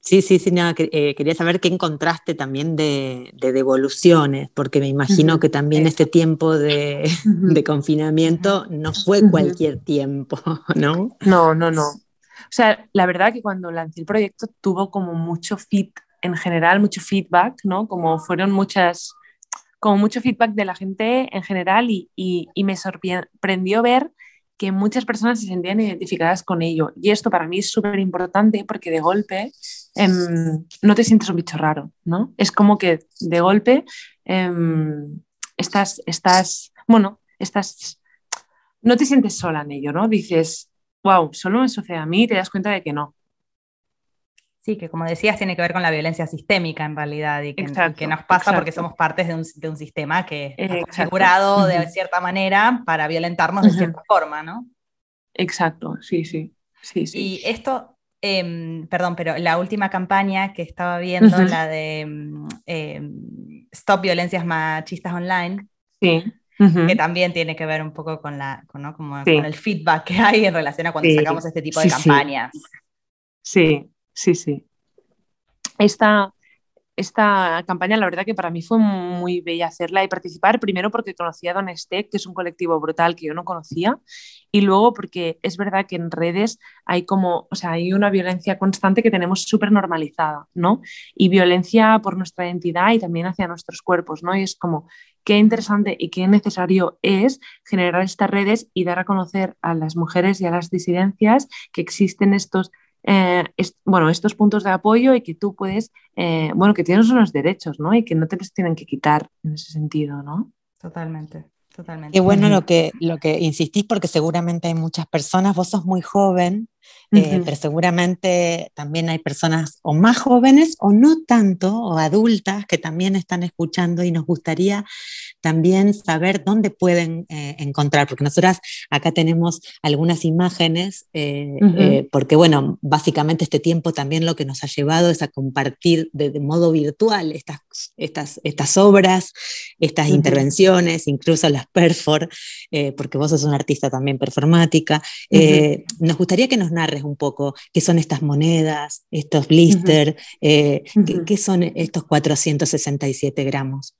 sí, sí, sí, nada, que, eh, quería saber qué encontraste también de, de devoluciones, porque me imagino uh -huh. que también este tiempo de, uh -huh. de confinamiento no fue cualquier tiempo, ¿no? No, no, no. O sea, la verdad que cuando lancé el proyecto tuvo como mucho fit en general, mucho feedback, ¿no? Como fueron muchas, como mucho feedback de la gente en general y, y, me sorprendió ver que muchas personas se sentían identificadas con ello. Y esto para mí es súper importante porque de golpe eh, no te sientes un bicho raro, ¿no? Es como que de golpe eh, estás, estás, bueno, estás, no te sientes sola en ello, ¿no? Dices, wow, solo me sucede a mí y te das cuenta de que no. Sí, que como decías, tiene que ver con la violencia sistémica en realidad y que, exacto, que nos pasa exacto. porque somos partes de un, de un sistema que está configurado de cierta manera para violentarnos de cierta forma, ¿no? Exacto, sí, sí. sí, sí. Y esto, eh, perdón, pero la última campaña que estaba viendo, uh -huh. la de eh, Stop Violencias Machistas Online, sí. Uh -huh. que también tiene que ver un poco con, la, con, ¿no? Como, sí. con el feedback que hay en relación a cuando sí. sacamos este tipo de campañas. Sí, Sí, sí. Esta, esta campaña, la verdad que para mí fue muy bella hacerla y participar, primero porque conocí a Don Estec, que es un colectivo brutal que yo no conocía, y luego porque es verdad que en redes hay como, o sea, hay una violencia constante que tenemos súper normalizada, ¿no? Y violencia por nuestra identidad y también hacia nuestros cuerpos, ¿no? Y es como, qué interesante y qué necesario es generar estas redes y dar a conocer a las mujeres y a las disidencias que existen estos eh, es, bueno, estos puntos de apoyo y que tú puedes, eh, bueno, que tienes unos derechos, ¿no? Y que no te los tienen que quitar en ese sentido, ¿no? Totalmente. Totalmente. Qué bueno lo que, lo que insistís, porque seguramente hay muchas personas, vos sos muy joven, uh -huh. eh, pero seguramente también hay personas o más jóvenes o no tanto, o adultas que también están escuchando y nos gustaría también saber dónde pueden eh, encontrar, porque nosotras acá tenemos algunas imágenes, eh, uh -huh. porque bueno, básicamente este tiempo también lo que nos ha llevado es a compartir de, de modo virtual estas, estas, estas obras, estas uh -huh. intervenciones, incluso las perfor, eh, porque vos sos una artista también performática. Eh, uh -huh. Nos gustaría que nos narres un poco qué son estas monedas, estos blister, uh eh, qué, qué, son estos 467 gramos.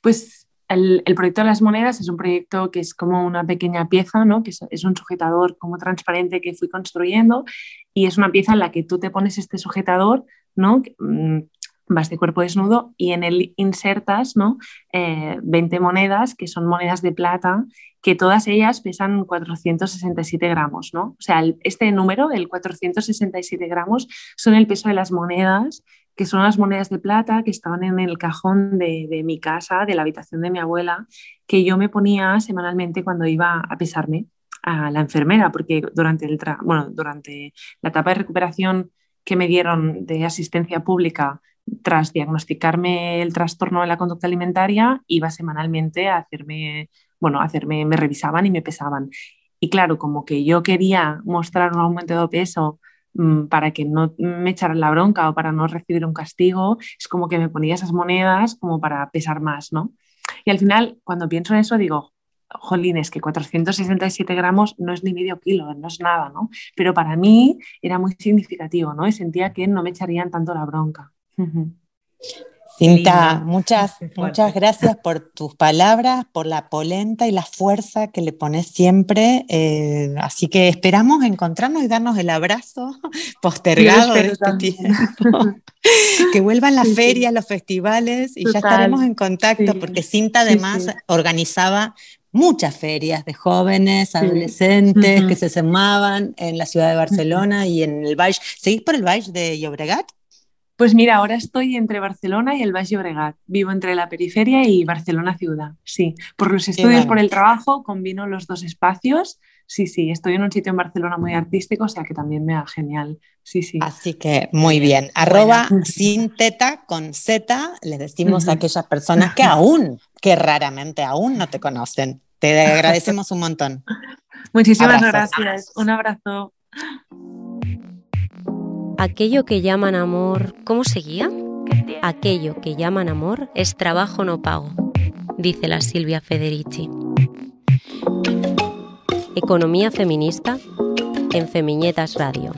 Pues el, proyecto de las monedas es un proyecto que es como una pequeña pieza, ¿no? que es, un sujetador como transparente que fui construyendo y es una pieza en la que tú te pones este sujetador, ¿no? Mm, vas de cuerpo desnudo y en él insertas ¿no? 20 eh, monedas que son monedas de plata que todas ellas pesan 467 gramos, ¿no? O sea, este número, el 467 gramos, son el peso de las monedas, que son las monedas de plata que estaban en el cajón de, mi casa, de la habitación de mi abuela, que yo me ponía semanalmente cuando iba a pesarme a la enfermera, porque durante, el bueno, durante la etapa de recuperación que me dieron de asistencia pública tras diagnosticarme el trastorno de la conducta alimentaria, iba semanalmente a hacerme, bueno, a hacerme, me revisaban y me pesaban. Y claro, como que yo quería mostrar un aumento de peso para que no me echaran la bronca o para no recibir un castigo, es como que me ponía esas monedas como para pesar más, ¿no? Y al final, cuando pienso en eso, digo, jolines, que 467 gramos no es ni medio kilo, no es nada, ¿no? Pero para mí era muy significativo, ¿no? Y sentía que no me echarían tanto la bronca. Cinta, muchas, muchas gracias por tus palabras, por la polenta y la fuerza que le pones siempre. Eh, así que esperamos encontrarnos y darnos el abrazo postergado de este tiempo. que vuelvan las ferias, los festivales y ya estaremos en contacto porque Cinta además organizaba muchas ferias de jóvenes, adolescentes que se sumaban en la ciudad de Barcelona y en el Valle. ¿Seguís por el Valle de Llobregat? Pues mira, ahora estoy entre Barcelona y el Valle Llobregat. Vivo entre la periferia y Barcelona ciudad. Sí, por los estudios, por el trabajo, combino los dos espacios. Sí, sí, estoy en un sitio en Barcelona muy artístico, o sea que también me da genial. Sí, sí. Así que muy bien. Arroba sin teta con Z, les decimos a aquellas personas que aún, que raramente aún no te conocen. Te agradecemos un montón. Muchísimas gracias. Un abrazo aquello que llaman amor, ¿cómo seguía? Aquello que llaman amor es trabajo no pago, dice la Silvia Federici. Economía feminista en Femiñetas Radio.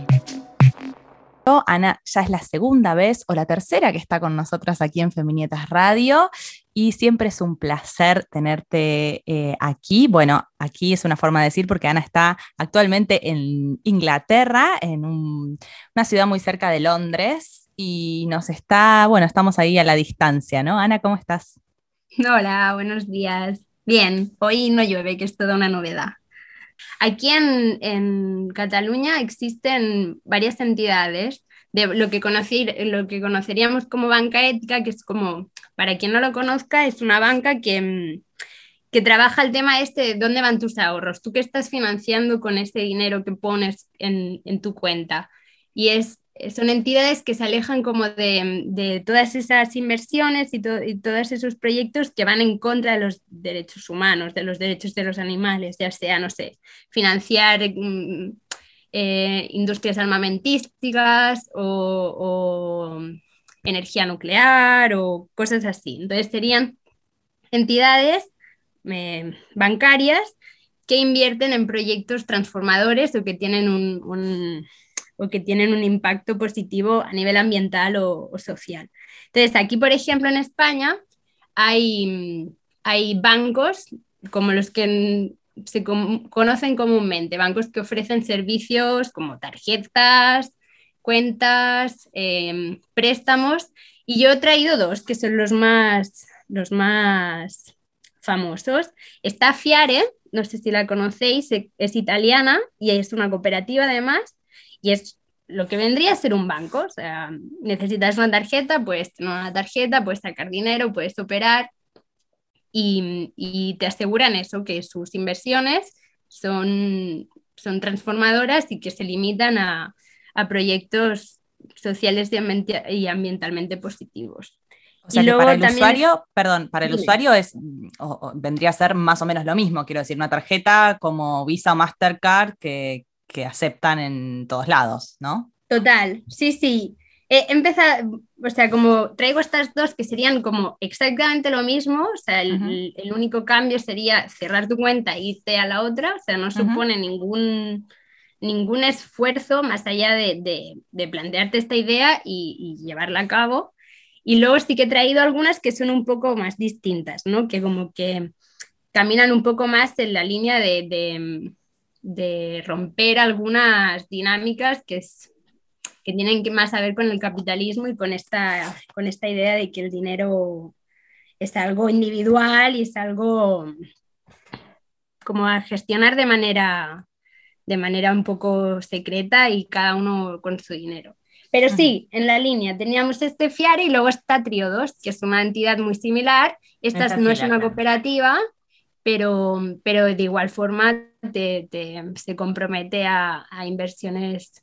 Ana ya es la segunda vez o la tercera que está con nosotras aquí en Feminietas Radio y siempre es un placer tenerte eh, aquí. Bueno, aquí es una forma de decir porque Ana está actualmente en Inglaterra, en una ciudad muy cerca de Londres y nos está, bueno, estamos ahí a la distancia, ¿no? Ana, ¿cómo estás? Hola, buenos días. Bien, hoy no llueve, que es toda una novedad. Aquí en, Cataluña existen varias entidades de lo que, lo que conoceríamos como banca ética, que es como, para quien no lo conozca, es una banca que, que trabaja el tema este de dónde van tus ahorros, tú qué estás financiando con ese dinero que pones en, en tu cuenta. Y es son entidades que se alejan como de, todas esas inversiones y, todos esos proyectos que van en contra de los derechos humanos, de los derechos de los animales, ya sea, no sé, financiar mm, eh, industrias armamentísticas o, energía nuclear o cosas así. Entonces serían entidades eh, bancarias que invierten en proyectos transformadores o que tienen un o que tienen un impacto positivo a nivel ambiental o, social. Entonces, aquí, por ejemplo, en España hay, hay bancos como los que se conocen comúnmente, bancos que ofrecen servicios como tarjetas, cuentas, em, préstamos, y yo he traído dos, que son los más, los más famosos. Está Fiare, no sé si la conocéis, es italiana y es una cooperativa además, y es lo que vendría a ser un banco. O sea, necesitas una tarjeta, puedes tener una tarjeta, puedes sacar dinero, puedes operar y, te aseguran eso, que sus inversiones son, son transformadoras y que se limitan a, proyectos sociales y, ambientalmente positivos. O sea, que para el usuario, perdón, para el usuario es, vendría a ser más o menos lo mismo, quiero decir, una tarjeta como Visa o Mastercard que, que aceptan en todos lados, ¿no? Total, sí, sí. Empezar, o sea, como traigo estas dos que serían como exactamente lo mismo, o sea, el, único cambio sería cerrar tu cuenta e irte a la otra, o sea, no supone ningún, ningún esfuerzo más allá de, de, plantearte esta idea y, llevarla a cabo. Y luego sí que he traído algunas que son un poco más distintas, ¿no? Que como que caminan un poco más en la línea de, de romper algunas dinámicas que es que tienen que más a ver con el capitalismo y con esta, con esta idea de que el dinero es algo individual y es algo como a gestionar de manera, de manera un poco secreta y cada uno con su dinero. Pero sí, en la línea teníamos este FIARE y luego está Triodos, que es una entidad muy similar. Esta no es una cooperativa, pero, pero de igual forma te- te- se compromete a, a inversiones,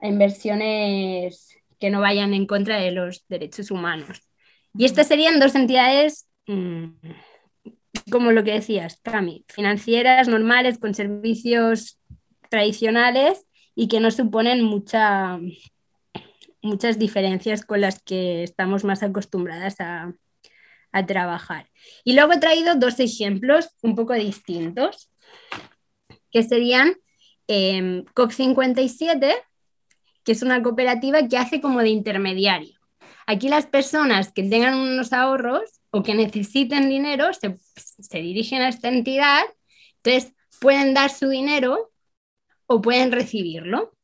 a inversiones que no vayan en contra de los derechos humanos. Y estas serían dos entidades, mm, como lo que decías, Cami, financieras, normales, con servicios tradicionales y que no suponen mucha, muchas diferencias con las que estamos más acostumbradas a, a trabajar. Y luego he traído dos ejemplos un poco distintos, que serían eh, COP57, que es una cooperativa que hace como de intermediario. Aquí las personas que tengan unos ahorros o que necesiten dinero se, se dirigen a esta entidad, entonces pueden dar su dinero o pueden recibirlo.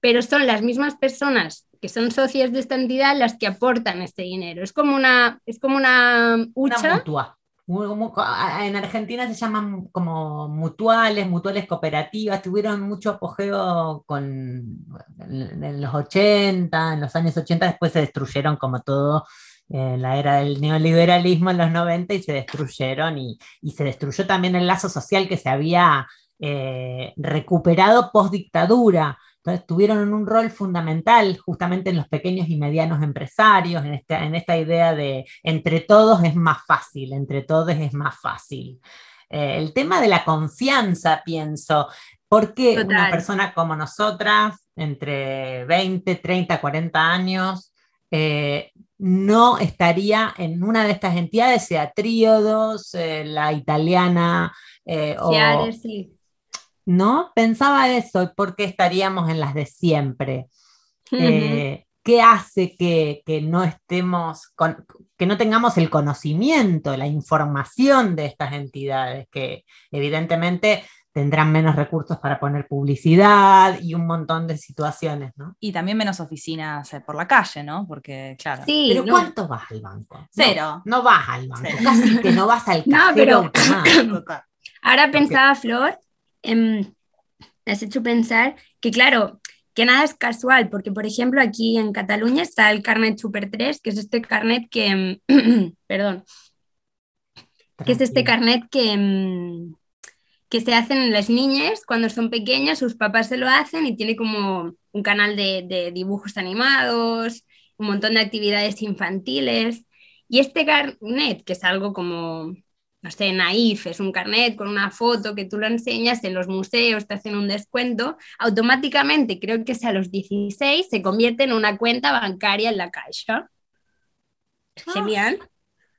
Pero son las mismas personas que son socias de esta entidad las que aportan este dinero. Es como una, es como una Una hucha. mutua. En Argentina se llaman como mutuales, mutuales cooperativas, tuvieron mucho apogeo con, en, los 80, en los años 80, después se destruyeron como todo en la era del neoliberalismo en los 90 y se destruyeron y, y se destruyó también el lazo social que se había eh, recuperado post dictadura. Entonces tuvieron un rol fundamental justamente en los pequeños y medianos empresarios, en esta, en esta idea de entre todos es más fácil, entre todos es más fácil. Eh, el tema de la confianza, pienso, porque una Total. persona como nosotras, entre 20, 30, 40 años, eh, no estaría en una de estas entidades, sea Tríodos, eh, la italiana, eh, o, sí. ¿No? Pensaba eso, ¿por qué estaríamos en las de siempre? Eh, ¿Qué hace que, que no estemos, con- que no tengamos el conocimiento, la información de estas entidades, que evidentemente tendrán menos recursos para poner publicidad y un montón de situaciones, ¿no? Y también menos oficinas eh, por la calle, ¿no? Porque, claro. Sí, Pero no. ¿cuánto vas al banco? No, Cero. No, vas al banco, Cero. casi que no vas al No, cajero pero- automático. Total. Ahora pensaba, Flor, em, me has hecho pensar que, claro, que nada es casual, porque, por ejemplo, aquí en Cataluña está el carnet Super 3, que es este carnet que, em, perdón, que es este carnet que, em, que se hacen las niñas cuando son pequeñas, sus papás se lo hacen y tiene como un canal de, de dibujos animados, un montón de actividades infantiles. Y este carnet, que es algo como, no sé, naif, es un carnet con una foto que tú lo enseñas en los museos, te hacen un descuento, automáticamente, creo que es a los 16, se convierte en una cuenta bancaria en la caixa. Es Genial,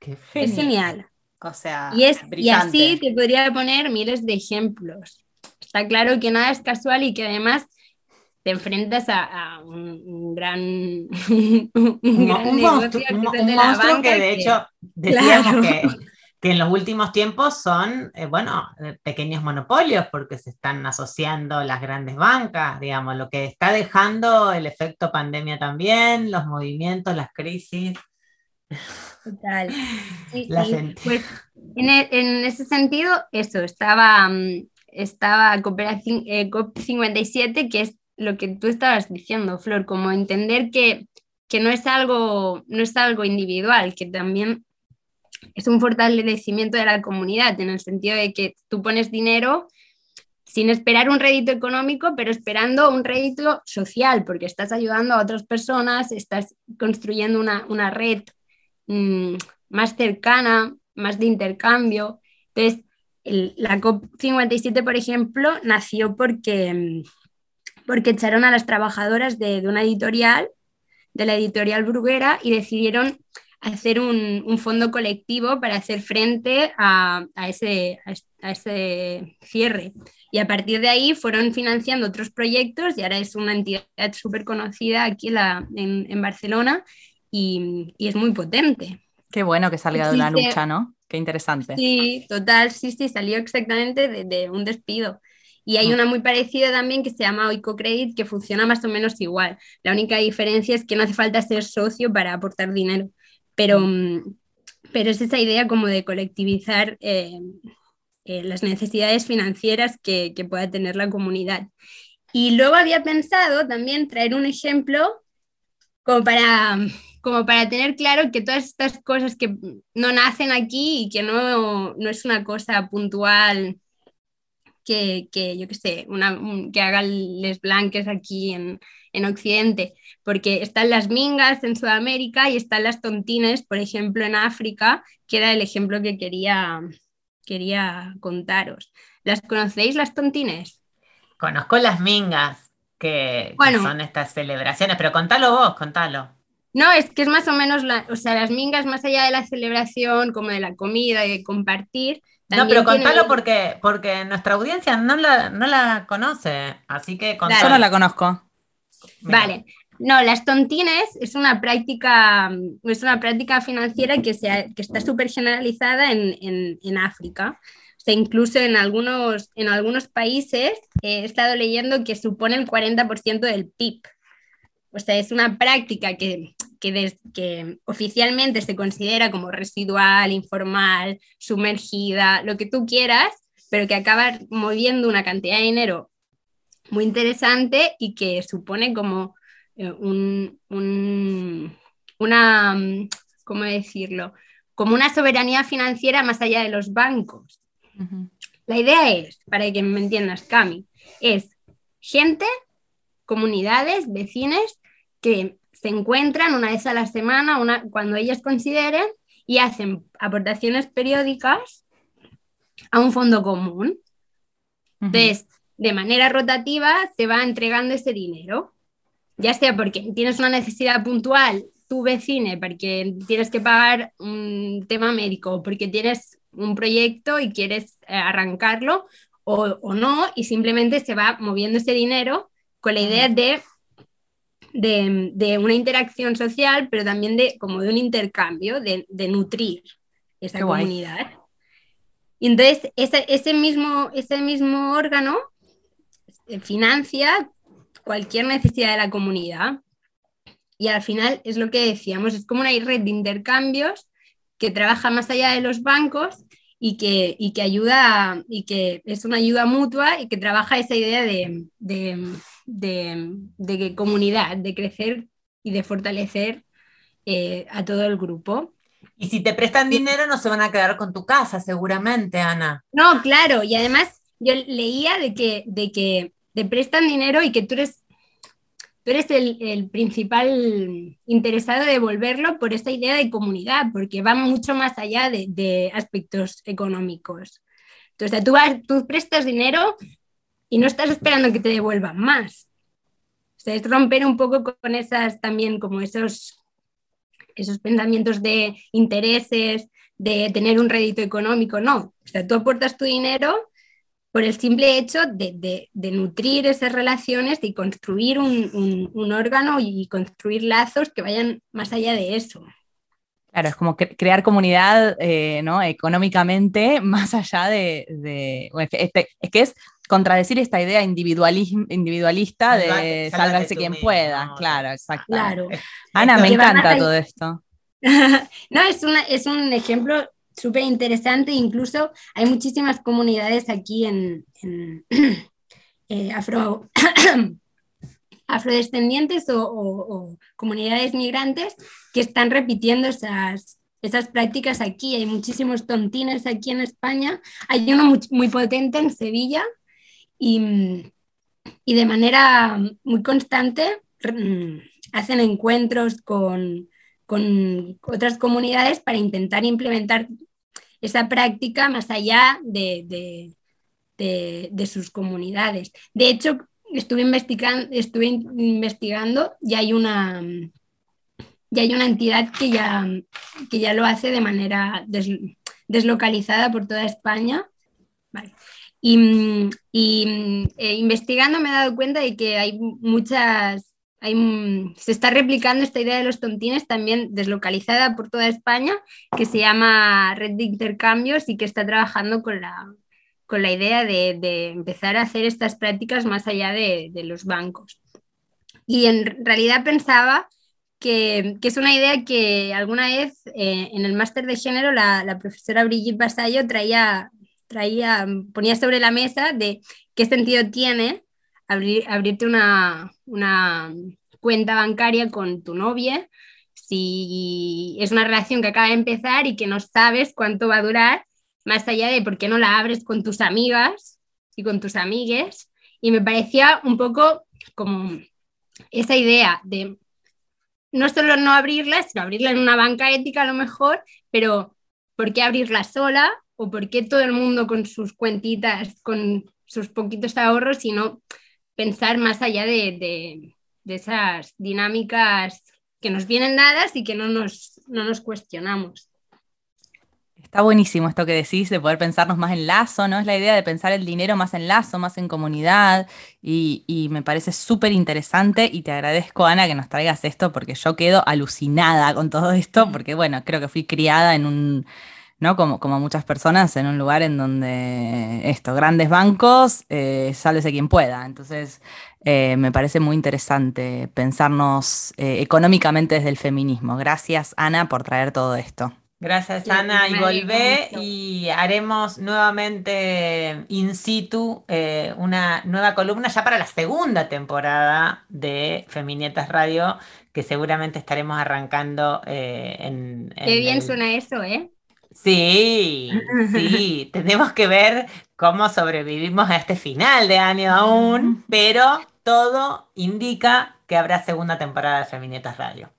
Qué es genial. O sea, Y, es, y así te podría poner miles de ejemplos. Está claro que nada es casual y que además te enfrentas a, a un, un gran, un un, gran un negocio monstruo, que un- de monstruo banca que de hecho decíamos Claro. que, que en los últimos tiempos son, eh, bueno, eh, pequeños monopolios porque se están asociando las grandes bancas, digamos, lo que está dejando el efecto pandemia también, los movimientos, las crisis. Total. Sí, La sí. Pues en, e- en ese sentido, eso, estaba, mm, estaba eh, COP57, que es lo que tú estabas diciendo, Flor, como entender que, que no, es algo, no es algo individual, que también es un fortalecimiento de la comunidad, en el sentido de que tú pones dinero sin esperar un rédito económico, pero esperando un rédito social, porque estás ayudando a otras personas, estás construyendo una, una red mm, más cercana, más de intercambio. Entonces, el- la COP57, por ejemplo, nació porque, mm, porque echaron a las trabajadoras de, de una editorial, de la editorial Bruguera, y decidieron hacer un, un fondo colectivo para hacer frente a, a ese, a es- a ese cierre. Y a partir de ahí fueron financiando otros proyectos y ahora es una entidad súper conocida aquí en, la- en- en Barcelona y, y es muy potente. Qué bueno que salga de una Existe- lucha, ¿no? Qué interesante. Sí, total, sí, sí, salió exactamente de, de un despido. Y hay una muy parecida también que se llama Oicocredit que funciona más o menos igual. La única diferencia es que no hace falta ser socio para aportar dinero, pero, mm, pero es esa idea como de colectivizar eh, eh, las necesidades financieras que, que pueda tener la comunidad. Y luego había pensado también traer un ejemplo como para, como para tener claro que todas estas cosas que no nacen aquí y que no, no es una cosa puntual que, que yo qué sé, una, un- que haga les blanques aquí en, en Occidente, porque están las mingas en Sudamérica y están las tontines, por ejemplo, en África, que era el ejemplo que quería, quería contaros. ¿Las conocéis las tontines? Conozco las mingas, que, que Bueno. son estas celebraciones, pero contalo vos, contalo. No, es que es más o menos, la, o sea, las mingas más allá de la celebración, como de la comida y de compartir. No, pero contalo tienen- porque, porque nuestra audiencia no la, no la conoce, así que contalo. Yo no la conozco. Mira. Vale. No, las tontines es una práctica, es una práctica financiera que, que está súper generalizada en, en- en África. O sea, incluso en algunos, en algunos países eh, he estado leyendo que supone el 40% del PIB. O sea, es una práctica que, que, que oficialmente se considera como residual, informal, sumergida, lo que tú quieras, pero que acaba moviendo una cantidad de dinero muy interesante y que supone como eh, un, un- una, mm, ¿cómo decirlo? Como una soberanía financiera más allá de los bancos. La idea es, para que me entiendas, Cami, es gente, comunidades, vecines que se encuentran una vez a la semana, una, cuando ellas consideren, y hacen aportaciones periódicas a un fondo común. Entonces, de manera rotativa se va entregando ese dinero, ya sea porque tienes una necesidad puntual, tu vecine, porque tienes que pagar un tema médico, porque tienes un proyecto y quieres eh, arrancarlo, o, o no, y simplemente se va moviendo ese dinero con la idea de, de, de una interacción social, pero también de, como de un intercambio, de, de nutrir esa Qué guay. comunidad. Y entonces ese, ese, mismo, ese mismo órgano eh, financia cualquier necesidad de la comunidad. Y al final es lo que decíamos, es como una red de intercambios que trabaja más allá de los bancos y que, y que ayuda, y que es una ayuda mutua y que trabaja esa idea de, de, de- comunidad, de crecer y de fortalecer eh, a todo el grupo. Y si te prestan dinero no se van a quedar con tu casa, seguramente, Ana. No, claro, y además yo leía de que, de que te prestan dinero y que tú eres, tú eres el, principal interesado de devolverlo por esa idea de comunidad, porque va mucho más allá de, de aspectos económicos. Entonces, tú, vas- tú prestas dinero y no estás esperando que te devuelvan más. O sea, es romper un poco con esas también, como esos, esos pensamientos de intereses, de tener un rédito económico, no. O sea, tú aportas tu dinero por el simple hecho de, de- de nutrir esas relaciones y construir un, un- un órgano y construir lazos que vayan más allá de eso. Claro, es como cre- crear comunidad eh, ¿no? económicamente más allá de... de- bueno, es, que- es que es contradecir esta idea individualista de sálvate sálvese quien mismo, pueda. no, Claro, exacto. Claro. Ana, me encanta todo esto. no, es, una, es un ejemplo súper interesante. Incluso hay muchísimas comunidades aquí en, eh, afro, afrodescendientes o comunidades migrantes que están repitiendo esas, esas prácticas aquí. Hay muchísimos tontines aquí en España. Hay uno muy, muy potente en Sevilla y, y de manera muy constante mm, hacen encuentros con, con otras comunidades para intentar implementar esa práctica más allá de, de- de- sus comunidades. De hecho, estuve investigando, estuve y hay una, hay una entidad que ya, que ya lo hace de manera des- deslocalizada por toda España. Y, y, eh, investigando me he dado cuenta de que hay muchas, se está replicando esta idea de los tontines también deslocalizada por toda España, que se llama Red de Intercambios y que está trabajando con la, con la idea de, de empezar a hacer estas prácticas más allá de, de los bancos. Y en realidad pensaba que, que, es una idea que alguna vez eh, en el máster de género la, la, profesora Brigitte Basallo traía, traía, ponía sobre la mesa de qué sentido tiene abrir, abrirte una, una cuenta bancaria con tu novia si es una relación que acaba de empezar y que no sabes cuánto va a durar, más allá de por qué no la abres con tus amigas y con tus amigues. Y me parecía un poco como esa idea de no solo no abrirla, sino abrirla en una banca ética a lo mejor, pero ¿por qué abrirla sola? ¿O por qué todo el mundo con sus cuentitas, con sus poquitos ahorros, sino pensar más allá de, de, de esas dinámicas que nos vienen dadas y que no nos, no nos cuestionamos. Está buenísimo esto que decís de poder pensarnos más en lazo, ¿no? Es la idea de pensar el dinero más en lazo, más en comunidad y, y me parece súper interesante y te agradezco, Ana, que nos traigas esto porque yo quedo alucinada con todo esto porque, bueno, creo que fui criada en un, ¿no? Como, como muchas personas, en un lugar en donde esto, grandes bancos, eh, sálvese quien pueda. Entonces, eh, me parece muy interesante pensarnos eh, económicamente desde el feminismo. Gracias, Ana, por traer todo esto. Gracias, Ana. Y volvé y haremos nuevamente in situ eh, una nueva columna ya para la segunda temporada de Feminietas Radio, que seguramente estaremos arrancando eh, en, en, Qué bien el- suena eso, ¿eh? Sí, sí, tenemos que ver cómo sobrevivimos a este final de año aún, pero todo indica que habrá segunda temporada de Feminietas Radio.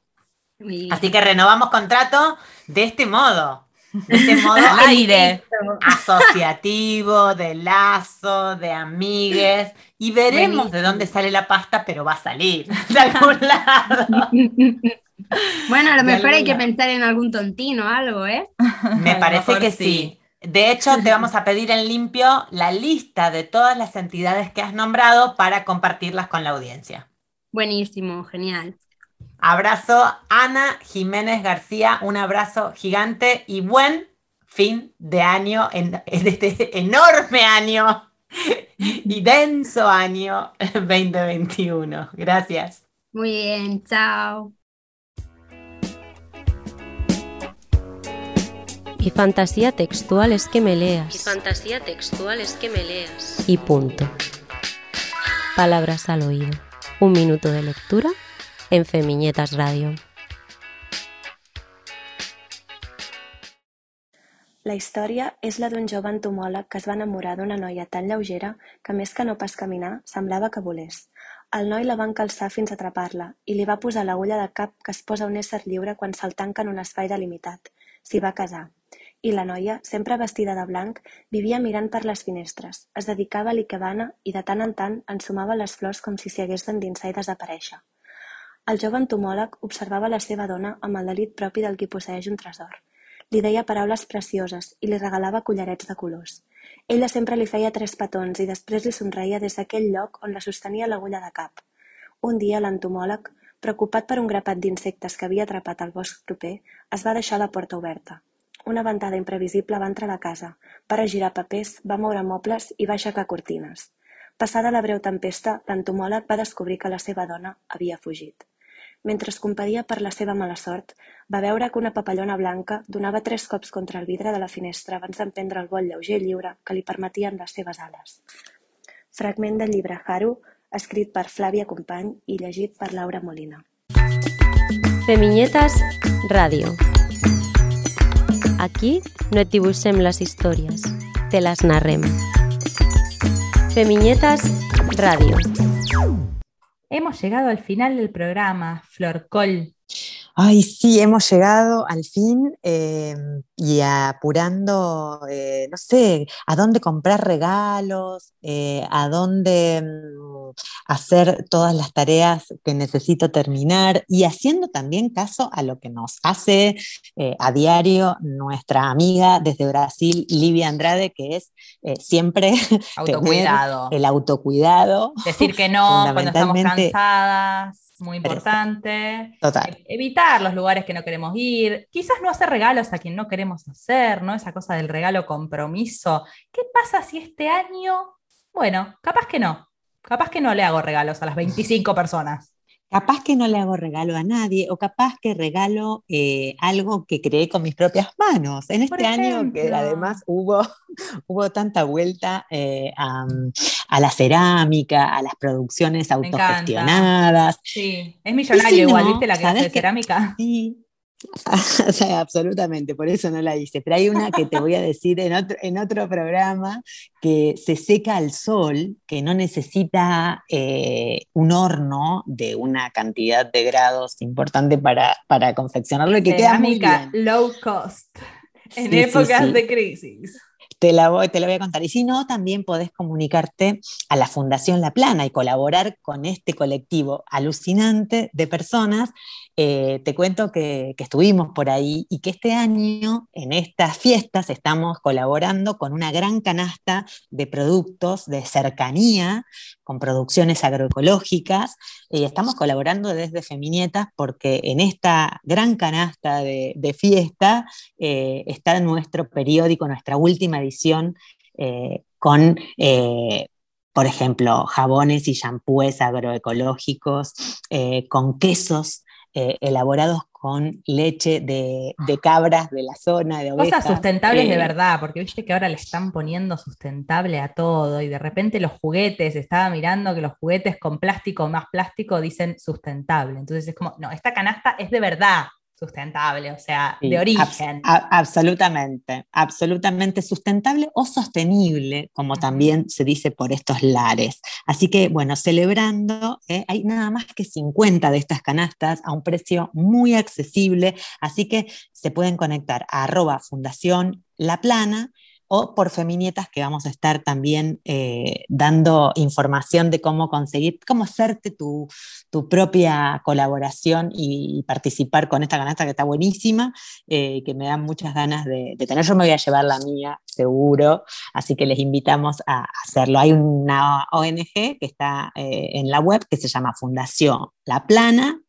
Así que renovamos contrato de este modo, de este modo aire. asociativo, de lazo, de amigues, y veremos de dónde sale la pasta, pero va a salir de algún lado. Bueno, a lo De mejor hay que pensar en algún tontino o algo, ¿eh? Me parece que sí. sí. De hecho, te vamos a pedir en limpio la lista de todas las entidades que has nombrado para compartirlas con la audiencia. Buenísimo, genial. Abrazo, Ana Jiménez García, un abrazo gigante y buen fin de año, en, en este enorme año y denso año 2021. Gracias. Muy bien, chao. Y fantasía textual es que me leas. Y fantasía textual es que me leas. Y punto. Palabras al oído. Un minuto de lectura en Femiñetas Radio. La història és la d'un jove entomòleg que es va enamorar d'una noia tan lleugera que més que no pas caminar, semblava que volés. El noi la va encalçar fins a atrapar-la i li va posar l'agulla de cap que es posa un ésser lliure quan se'l tanca en un espai delimitat. S'hi va casar. I la noia, sempre vestida de blanc, vivia mirant per les finestres, es dedicava a l'ikebana i de tant en tant ensumava les flors com si s'hi hagués d'endinsar i desaparèixer. El jove entomòleg observava la seva dona amb el delit propi del qui posseeix un tresor. Li deia paraules precioses i li regalava collarets de colors. Ella sempre li feia tres petons i després li somreia des d'aquell lloc on la sostenia l'agulla de cap. Un dia l'entomòleg, preocupat per un grapat d'insectes que havia atrapat al bosc proper, es va deixar la porta oberta. Una ventada imprevisible va entrar a la casa, va regirar papers, va moure mobles i va aixecar cortines. Passada la breu tempesta, l'entomòleg va descobrir que la seva dona havia fugit. Mentre es compadia per la seva mala sort, va veure que una papallona blanca donava tres cops contra el vidre de la finestra abans d'emprendre el vol lleuger i lliure que li permetien les seves ales. Fragment del llibre Haru, escrit per Flàvia Company i llegit per Laura Molina. Femiñetas Radio. Aquí no et dibuixem les històries, te les narrem. Femiñetas Radio. Hemos llegado al final del programa, Florcol. Ay, sí, hemos llegado al fin eh, y apurando, eh, no sé, a dónde comprar regalos, eh, a dónde, mm, hacer todas las tareas que necesito terminar y haciendo también caso a lo que nos hace eh, a diario nuestra amiga desde Brasil, Livia Andrade, que es eh, siempre Autocuidado. el autocuidado. Decir que no cuando estamos cansadas, muy importante. Total. E- Evitar los lugares que no queremos ir. Quizás no hacer regalos a quien no queremos hacer, ¿no? Esa cosa del regalo compromiso. ¿Qué pasa si este año, bueno, capaz que no? Capaz que no le hago regalos a las 25 personas. Capaz que no le hago regalo a nadie o capaz que regalo eh, algo que creé con mis propias manos. En este año que además hubo, hubo tanta vuelta eh, a, a la cerámica, a las producciones autogestionadas. Sí, es millonario si igual, no, ¿viste la clase ¿sabés de cerámica? Sí. O sea, absolutamente, por eso no la hice. Pero hay una que te voy a decir en otro, en otro programa que se seca al sol, que no necesita eh, un horno de una cantidad de grados importante para, para confeccionarlo y que queda muy Cerámica bien. low cost. En Sí, sí, épocas sí. de crisis. Te la, voy, te la voy a contar. Y si no, también podés comunicarte a la Fundación La Plana y colaborar con este colectivo alucinante de personas. Eh, te cuento que, estuvimos por ahí y que este año, en estas fiestas, estamos colaborando con una gran canasta de productos de cercanía, con producciones agroecológicas. Y estamos colaborando desde Feminietas porque en esta gran canasta de, fiesta eh, está nuestro periódico, nuestra última edición, eh, con, eh, por ejemplo, jabones y shampoos agroecológicos, eh, con quesos eh, elaborados con leche de, de cabras de la zona, de ovejas. Cosas sustentables de eh, verdad, porque viste que ahora le están poniendo sustentable a todo y de repente los juguetes, estaba mirando que los juguetes con plástico más plástico dicen sustentable. Entonces es como, no, esta canasta es de verdad sustentable, o sea, Sí, de origen. absolutamente, absolutamente sustentable o sostenible, como también se dice por estos lares. Así que, bueno, celebrando, eh, hay nada más que 50 de estas canastas a un precio muy accesible, así que se pueden conectar a arroba fundación La Plana o por Feminietas, que vamos a estar también eh, dando información de cómo conseguir, cómo hacerte tu, tu propia colaboración y, participar con esta canasta que está buenísima, eh, que me dan muchas ganas de, tener. Yo me voy a llevar la mía, seguro, así que les invitamos a hacerlo. Hay una ONG que está eh, en la web que se llama Fundación La Plana.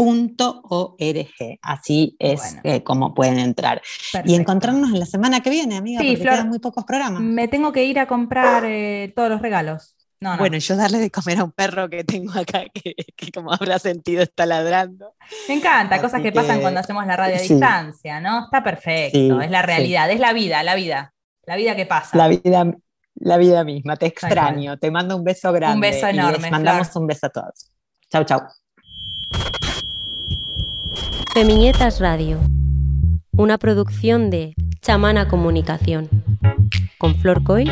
.org, así es eh, como pueden entrar. Y Perfecto. encontrarnos en la semana que viene, amiga, Sí, porque Flor, quedan muy pocos programas. Me tengo que ir a comprar eh, todos los regalos. No, no. Bueno, y yo darle de comer a un perro que tengo acá que, que como habrá sentido está ladrando. Me encanta, Así cosas que, pasan que- cuando hacemos la radio a sí. distancia, ¿no? Está perfecto, Sí, es la realidad, es la vida, la vida, la vida que pasa. La vida, la vida misma, te extraño, te mando un beso grande. beso y enorme, Les mandamos Flor. un beso a todos. Chau, chau. Feminietas Radio, una producción de Chamana Comunicación, con Flor Coil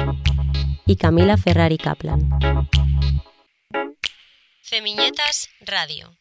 y Camila Ferrari Kaplan. Feminietas Radio.